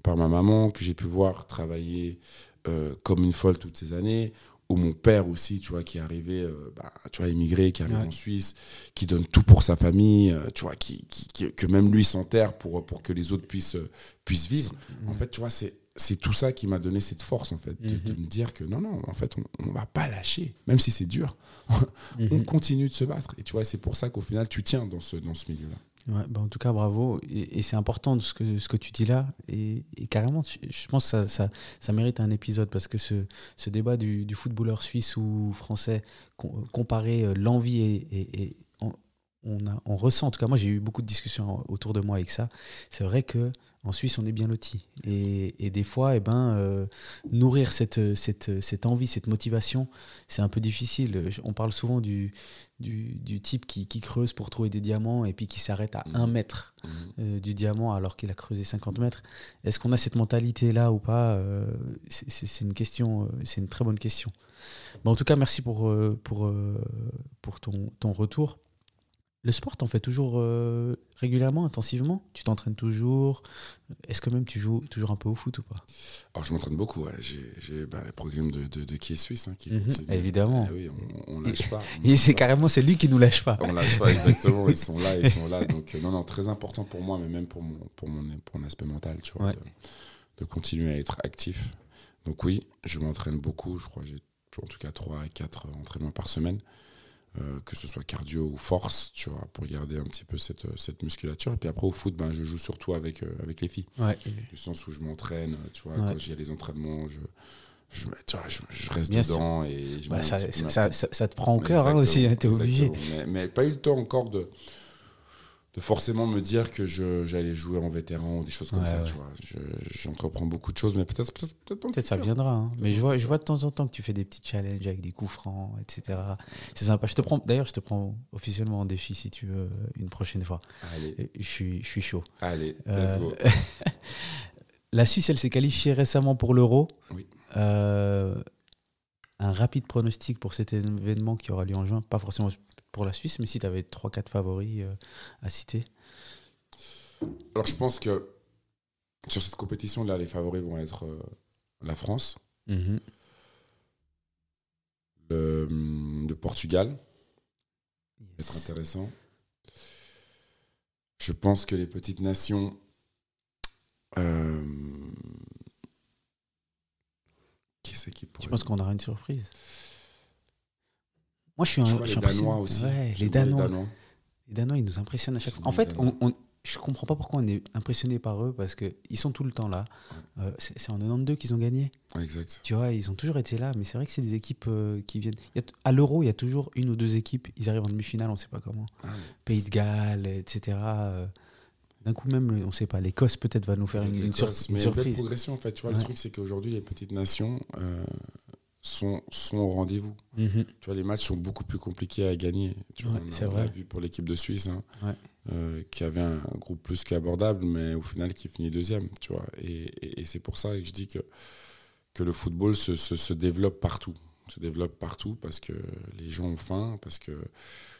par ma maman, que j'ai pu voir travailler euh, comme une folle toutes ces années, ou mon père aussi, tu vois, qui est arrivé, euh, bah, tu vois, immigré, qui arrive Ouais. en Suisse, qui donne tout pour sa famille, euh, tu vois, qui, qui- qui- que même lui s'enterre pour, pour que les autres puissent, euh, puissent vivre. En fait, tu vois, c'est c'est tout ça qui m'a donné cette force, en fait, de, de Mhm. me dire que non, non, en fait, on, on va pas lâcher, même si c'est dur. on Mhm. continue de se battre. Et tu vois, c'est pour ça qu'au final, tu tiens dans ce, dans ce milieu-là. Ouais, bah en tout cas, bravo. Et, et c'est important de ce que, ce que tu dis là. Et, et carrément, je pense que ça, ça, ça mérite un épisode parce que ce, ce débat du, du footballeur suisse ou français, com- comparer euh, l'envie et, et- et on, on, a, on ressent, en tout cas, moi j'ai eu beaucoup de discussions autour de moi avec ça. C'est vrai que en Suisse, on est bien loti. Et, et des fois, eh ben, euh, nourrir cette, cette, cette envie, cette motivation, c'est un peu difficile. On parle souvent du, du, du type qui, qui creuse pour trouver des diamants et puis qui s'arrête à un mètre euh, du diamant alors qu'il a creusé 50 mètres. Est-ce qu'on a cette mentalité-là ou pas Euh, c'est- une question, c'est une très bonne question. En tout cas, merci pour, pour, pour ton, ton retour. Le sport, t'en fais toujours euh, régulièrement, intensivement? Tu t'entraînes toujours? Est-ce que même tu joues toujours un peu au foot ou pas? Alors, je m'entraîne beaucoup. ouais. J'ai bah, le programme de, de, de qui est suisse hein, qui Mhm, évidemment. Eh oui, on, on lâche pas. on Et c'est carrément, c'est lui qui nous lâche pas. On lâche pas, exactement. Ils sont là, ils sont là. Donc, euh, non, non, très important pour moi, mais même pour mon, pour mon, pour mon aspect mental, tu vois, Ouais. de, de continuer à être actif. Donc, oui, je m'entraîne beaucoup. Je crois que j'ai en tout cas 3 à 4 entraînements par semaine, euh, que ce soit cardio ou force, tu vois, pour garder un petit peu cette, euh, cette musculature. Et puis après, au foot, ben, je joue surtout avec, euh, avec les filles. Ouais. Du sens où je m'entraîne, tu vois, Ouais. quand j'ai les entraînements, je, je, me- tu vois, je, je reste Bien dedans et je Bah, ça, te prend au cœur hein, aussi, hein, t'es obligé. Mais, mais pas eu le temps encore de, de forcément me dire que j'allais jouer en vétéran ou des choses comme Ouais, ça, ouais. tu vois. Je- J'entreprends beaucoup de choses, mais peut-être peut peut Peut-être ça viendra. hein. Mais je vois, je vois de temps en temps que tu fais des petits challenges avec des coups francs, etc. C'est sympa. Je te prends, d'ailleurs, je te prends officiellement en défi si tu veux une prochaine fois. Allez, Je suis, je suis chaud. allez, Euh, let's go. La Suisse, elle s'est qualifiée récemment pour l'Euro. Oui. Euh, un rapide pronostic pour cet événement qui aura lieu en juin, pas forcément pour la Suisse, mais si tu avais 3-4 favoris euh, à citer. Alors, je pense que sur cette compétition-là, les favoris vont être euh, la France, Mhm. le, le Portugal, être intéressant. Je pense que les petites nations. euh, qui c'est qui pourrait. Penses qu'on aura une surprise? Moi, je suis un. Je crois je les. Danois aussi. Ouais, les Danois. Les Danois, ils nous impressionnent à chaque fois. En fait, on, on- je comprends pas pourquoi on est impressionné par eux parce qu'ils sont tout le temps là. Euh, c'est en 92 qu'ils ont gagné. Ouais, exact. Tu vois, ils ont toujours été là, mais c'est vrai que c'est des équipes euh, qui viennent. y a- à l'Euro, il y a toujours une ou deux équipes, ils arrivent en demi-finale, on ne sait pas comment. Ah, Pays de Galles, etc. euh, D'un coup, même, on ne sait pas. L'Écosse, peut-être, va nous faire une, une sur- l'Écosse, une mais une belle progression en fait. Tu vois, Ouais. le truc c'est qu'aujourd'hui les petites nations sont, sont au rendez-vous. Mhm. Tu vois, les matchs sont beaucoup plus compliqués à gagner. Tu vois, on l'a vu pour l'équipe de Suisse, hein, Ouais. euh, qui avait un groupe plus qu'abordable, mais au final qui finit deuxième. Tu vois, et, et- et c'est pour ça que je dis que, que le football se, se, se développe partout. Se développe partout parce que les gens ont faim, parce que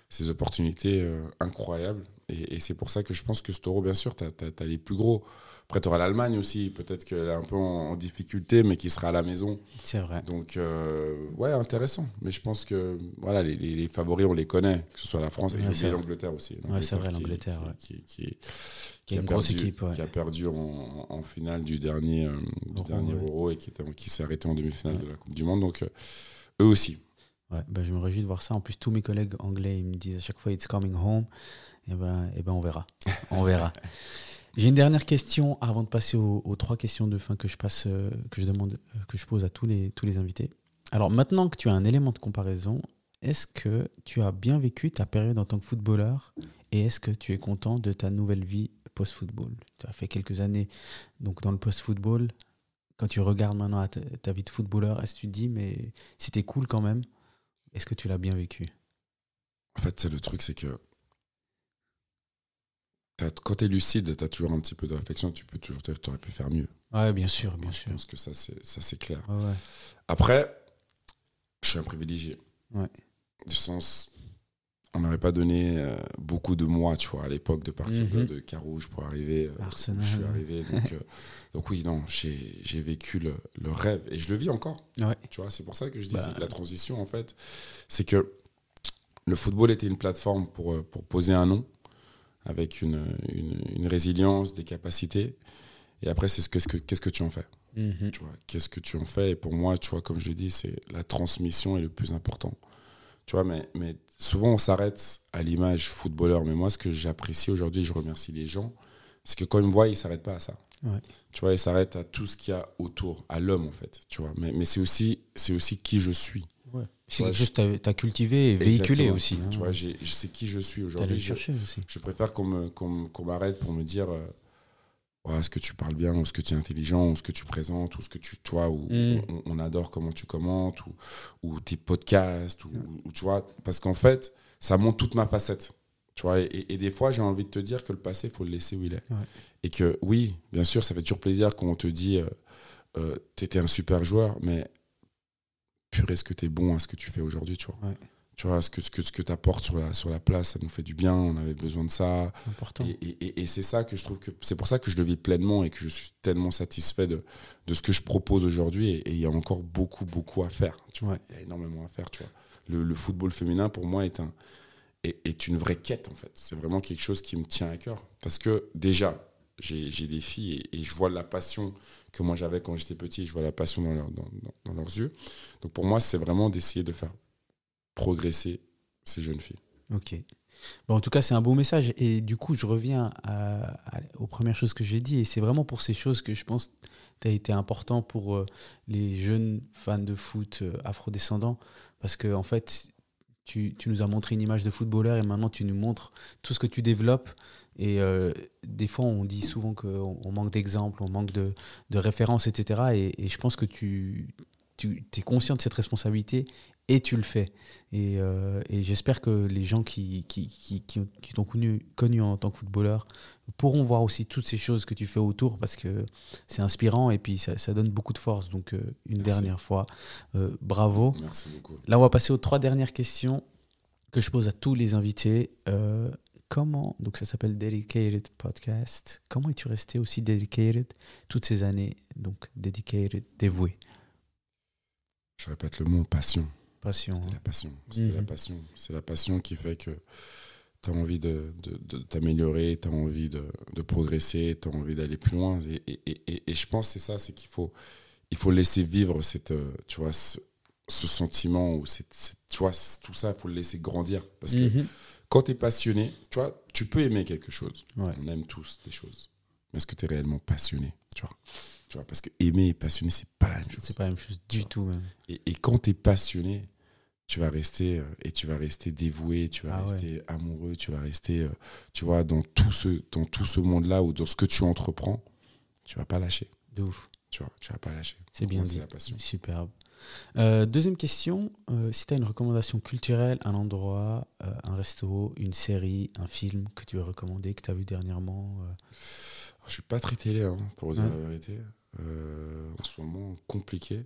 ces opportunités euh, incroyables. Et, et c'est pour ça que je pense que ce taureau, bien sûr, tu as, les plus gros. Après, tu auras l'Allemagne aussi, peut-être qu'elle est un peu en, en difficulté, mais qui sera à la maison. C'est vrai. Donc, euh, ouais, intéressant. Mais je pense que voilà, les, les- les favoris, on les connaît, que ce soit la France et Ouais, l'Angleterre aussi. Ouais, c'est vrai, l'Angleterre, qui- ouais. Qui, qui- a une grosse perdu- équipe, ouais. Qui a perdu en, en finale du dernier, euh, du Euro, dernier. Euro et qui, s'est arrêté en demi-finale de la Coupe du Monde. Donc, euh, eux aussi. Ouais, ben, je me réjouis de voir ça. En plus, tous mes collègues anglais, ils me disent à chaque fois It's coming home. Et ben, et ben on verra. On verra. J'ai une dernière question avant de passer aux, aux trois questions de fin que je passe, euh, que je demande, euh, que je pose à tous les, tous les invités. Alors maintenant que tu as un élément de comparaison, est-ce que tu as bien vécu ta période en tant que footballeur et est-ce que tu es content de ta nouvelle vie post-football? Tu as fait quelques années donc dans le post-football. Quand tu regardes maintenant à ta, ta vie de footballeur, est-ce que tu te dis mais c'était cool quand même? Est-ce que tu l'as bien vécu? En fait, c'est le truc, c'est que quand tu es lucide, tu as toujours un petit peu de réflexion. Tu peux toujours dire que tu aurais pu faire mieux. Ouais, bien sûr, bien Moi, je sûr. pense que ça, c'est ça, c'est clair. Ouais, ouais. Après, je suis un privilégié. Ouais. Du sens, on n'aurait pas donné euh, beaucoup de mois, tu vois, à l'époque de partir de, Mhm. de Carouge pour arriver euh, Arsenal, où je suis arrivé. Donc, euh, donc oui, non, j'ai vécu le, le rêve et je le vis encore. Tu vois, c'est pour ça que je dis Bah. que la transition, en fait, c'est que le football était une plateforme pour, euh, pour poser un nom avec une, une, une résilience, des capacités. Et après, c'est ce qu'est-ce que, qu'est-ce que tu en fais? Mhm. tu vois, qu'est-ce que tu en fais? Et pour moi, tu vois, comme je le dis, c'est la transmission est le plus important. Tu vois, mais, mais souvent on s'arrête à l'image footballeur. Mais moi, ce que j'apprécie aujourd'hui, je remercie les gens, c'est que quand ils me voient, ils ne s'arrêtent pas à ça. Ouais. Tu vois, ils s'arrêtent à tout ce qu'il y a autour, à l'homme en fait. Tu vois, mais, mais c'est aussi, c'est aussi qui je suis. C'est quelque chose que tu as cultivé et véhiculé Exactement. aussi. hein. Tu vois, je sais qui je suis aujourd'hui. Je, aussi. je préfère qu'on m'arrête pour me dire euh, Ouais, est-ce que tu parles bien, ou est-ce que tu es intelligent, ou est-ce que tu présentes, ou est-ce que tu, vois, ou Mm. on, on adore comment tu commentes, ou, ou tes podcasts, ou, ou tu vois, parce qu'en fait, ça montre toute ma facette. Tu vois, et, et des fois, j'ai envie de te dire que le passé, il faut le laisser où il est. Ouais. Et que oui, bien sûr, ça fait toujours plaisir quand on te dit euh, euh, T'étais un super joueur, mais purée, est-ce que tu es bon à ce que tu fais aujourd'hui, tu vois Ouais. Tu vois, ce que, ce que, ce que tu apportes sur la, sur la place, ça nous fait du bien, on avait besoin de ça. C'est important. Et, et- et- et c'est ça que je trouve que c'est pour ça que je le vis pleinement et que je suis tellement satisfait de, de ce que je propose aujourd'hui. Et il y a encore beaucoup, beaucoup à faire. Tu vois. Ouais. Il y a énormément à faire. Tu vois. Le, le football féminin, pour moi, est, un, est, est une vraie quête, en fait. C'est vraiment quelque chose qui me tient à cœur. Parce que déjà, j'ai des filles et, je vois la passion que moi j'avais quand j'étais petit. Je vois la passion dans, leur- dans- leurs yeux. Donc pour moi, c'est vraiment d'essayer de faire progresser ces jeunes filles. Ok. Bon, en tout cas, c'est un beau message. Et du coup, je reviens aux premières choses que j'ai dit. Et c'est vraiment pour ces choses que je pense tu as été important pour euh, les jeunes fans de foot euh, afrodescendants. Parce que, en fait, tu, nous as montré une image de footballeur et maintenant tu nous montres tout ce que tu développes. Et euh, des fois, on dit souvent qu'on on manque d'exemples, on manque de, de références, etc. Et, et je pense que tu, tu es conscient de cette responsabilité et tu le fais. Et, euh, et j'espère que les gens qui, qui, qui, qui, t'ont connu, connu en tant que footballeur pourront voir aussi toutes ces choses que tu fais autour parce que c'est inspirant et puis ça, ça donne beaucoup de force. Donc, euh, une Merci. dernière fois, euh, bravo. Merci beaucoup. Là, on va passer aux trois dernières questions que je pose à tous les invités. Comment, donc ça s'appelle Dedicated Podcast, comment es-tu resté aussi dedicated toutes ces années Donc, dedicated, dévoué? Je répète le mot passion. Passion. C'était hein. la passion. C'était la Mhm. passion. C'est la passion qui fait que tu as envie de, de- de t'améliorer, tu as envie de, de progresser, tu as envie d'aller plus loin. Et, et- et- et- et je pense que c'est ça, c'est qu'il faut, il faut laisser vivre cette, euh, tu vois, ce, ce sentiment, ou cette, cette- tu vois, tout ça, il faut le laisser grandir. Parce que Mhm. quand tu es passionné, tu vois, tu peux aimer quelque chose. Ouais. On aime tous des choses. Mais est-ce que tu es réellement passionné tu vois, tu vois, Parce que aimer et passionné, c'est pas la même chose. C'est pas la même chose du tout, même. Et, et quand tu es passionné, tu vas rester euh, et tu vas rester dévoué, tu vas Ah ouais. rester amoureux, tu vas rester, euh, tu vois, dans tout ce, dans tout ce monde-là ou dans ce que tu entreprends, tu vas pas lâcher. De ouf. Tu vois, tu vas pas lâcher. C'est bien. C'est la passion. Superbe. deuxième question, si tu as une recommandation culturelle, un endroit, un resto, une série, un film que tu veux recommander, que tu as vu dernièrement Je suis pas très télé, hein, pour dire la vérité. En ce moment, compliqué.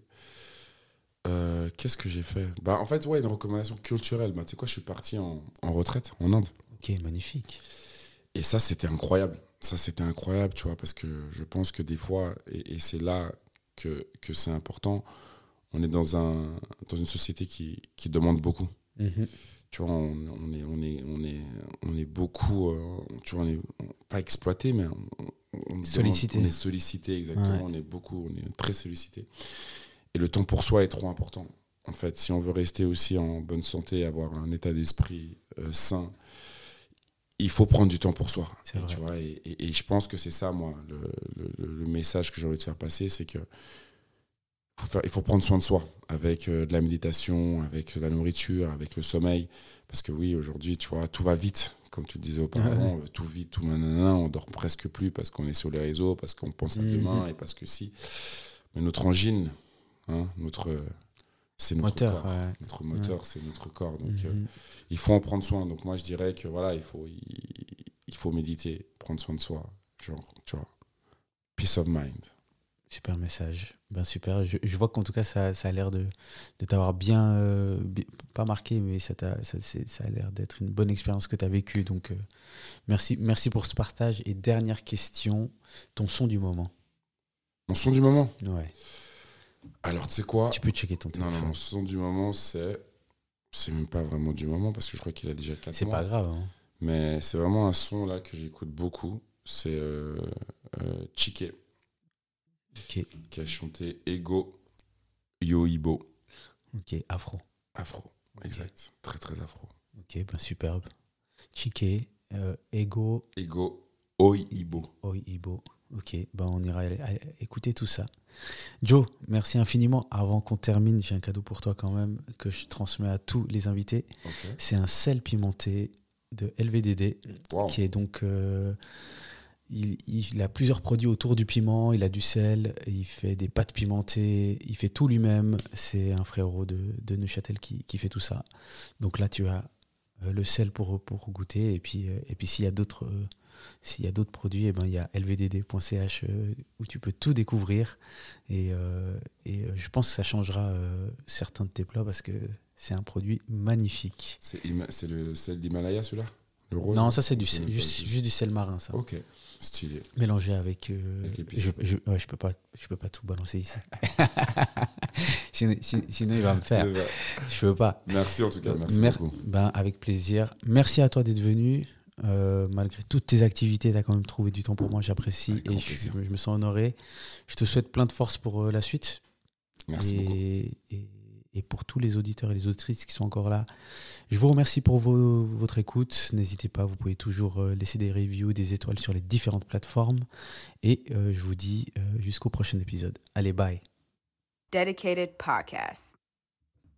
Euh, qu'est-ce que j'ai fait? Bah, En fait, ouais, une recommandation culturelle. Bah, tu sais quoi, je suis parti en, en, retraite en Inde. Ok, magnifique. Et ça, c'était incroyable. Ça, c'était incroyable, tu vois, parce que je pense que des fois, et, c'est là que, que c'est important, on est dans, un, dans une société qui, qui demande beaucoup. Mhm. Tu vois, on, on, est, on, est, on, est, on est beaucoup, euh, tu vois, on est pas exploité, mais on, sollicité. on est sollicité, exactement. On est beaucoup, on est très sollicité. Et le temps pour soi est trop important. En fait, si on veut rester aussi en bonne santé, avoir un état d'esprit euh, sain, il faut prendre du temps pour soi. Et, tu vois, et, je pense que c'est ça, moi, le, message que j'ai envie de faire passer, c'est que il faut prendre soin de soi avec euh, de la méditation, avec de la nourriture, avec le sommeil. Parce que oui, aujourd'hui, tu vois, tout va vite, comme tu le disais auparavant, tout vite, tout nanana, on dort presque plus parce qu'on est sur les réseaux, parce qu'on pense à mhm. demain et parce que si. Mais notre angine, Hein, notre, c'est notre moteur, corps. Notre moteur, c'est notre corps. Donc, euh, mhm. il faut en prendre soin. Donc, moi, je dirais que voilà, il faut, il, faut méditer, prendre soin de soi. Genre, tu vois, peace of mind. Super message. Ben super. Je, vois qu'en tout cas, ça, ça a l'air de, de t'avoir bien, euh, pas marqué, mais ça, a, ça, ça a l'air d'être une bonne expérience que tu as vécue. Donc, euh, merci, merci pour ce partage. Et dernière question, ton son du moment. Mon son du moment? Ouais. Alors, tu sais quoi? Tu peux checker ton téléphone. Non, non, mon son du moment, c'est. C'est même pas vraiment du moment parce que je crois qu'il a déjà 4 mois. C'est pas grave. Hein. Mais c'est vraiment un son là que j'écoute beaucoup. C'est euh, euh, Chike. Qui a chanté Ego Yoibo. Ok, afro. Afro, exact. Très très afro. Ok, ben superbe. Chike, euh, Ego. Ego Oibo. Oibo. Ok, ben on ira écouter tout ça. Joe, merci infiniment. Avant qu'on termine, j'ai un cadeau pour toi quand même que je transmets à tous les invités. C'est un sel pimenté de LVDD qui est donc. Euh, il, a plusieurs produits autour du piment. Il a du sel, il fait des pâtes pimentées, il fait tout lui-même. C'est un frérot de, de Neuchâtel qui, qui, fait tout ça. Donc là, tu as euh, le sel pour, pour goûter. Et puis, euh, et puis s'il y a d'autres s'il y a d'autres produits, eh ben, il y a lvdd.ch euh, où tu peux tout découvrir. Et, euh, et euh, je pense que ça changera certains de tes plats parce que c'est un produit magnifique. C'est le sel d'Himalaya celui-là? Non, ça c'est du juste, juste, du sel marin ça. Ok, stylé. Mélangé avec. je, je, ouais, je peux pas, je peux pas tout balancer ici. sinon, sinon, il va me faire. Je peux pas. Merci en tout cas, merci beaucoup. Ben, avec plaisir. Merci à toi d'être venu. Euh, malgré toutes tes activités, tu as quand même trouvé du temps pour moi, j'apprécie et je, me sens honoré. Je te souhaite plein de force pour euh, la suite. Merci beaucoup. Et, et, pour tous les auditeurs et les auditrices qui sont encore là, je vous remercie pour votre écoute. N'hésitez pas, vous pouvez toujours euh, laisser des reviews, des étoiles sur les différentes plateformes. Et je vous dis jusqu'au prochain épisode. Allez, bye. Dedicated Podcast.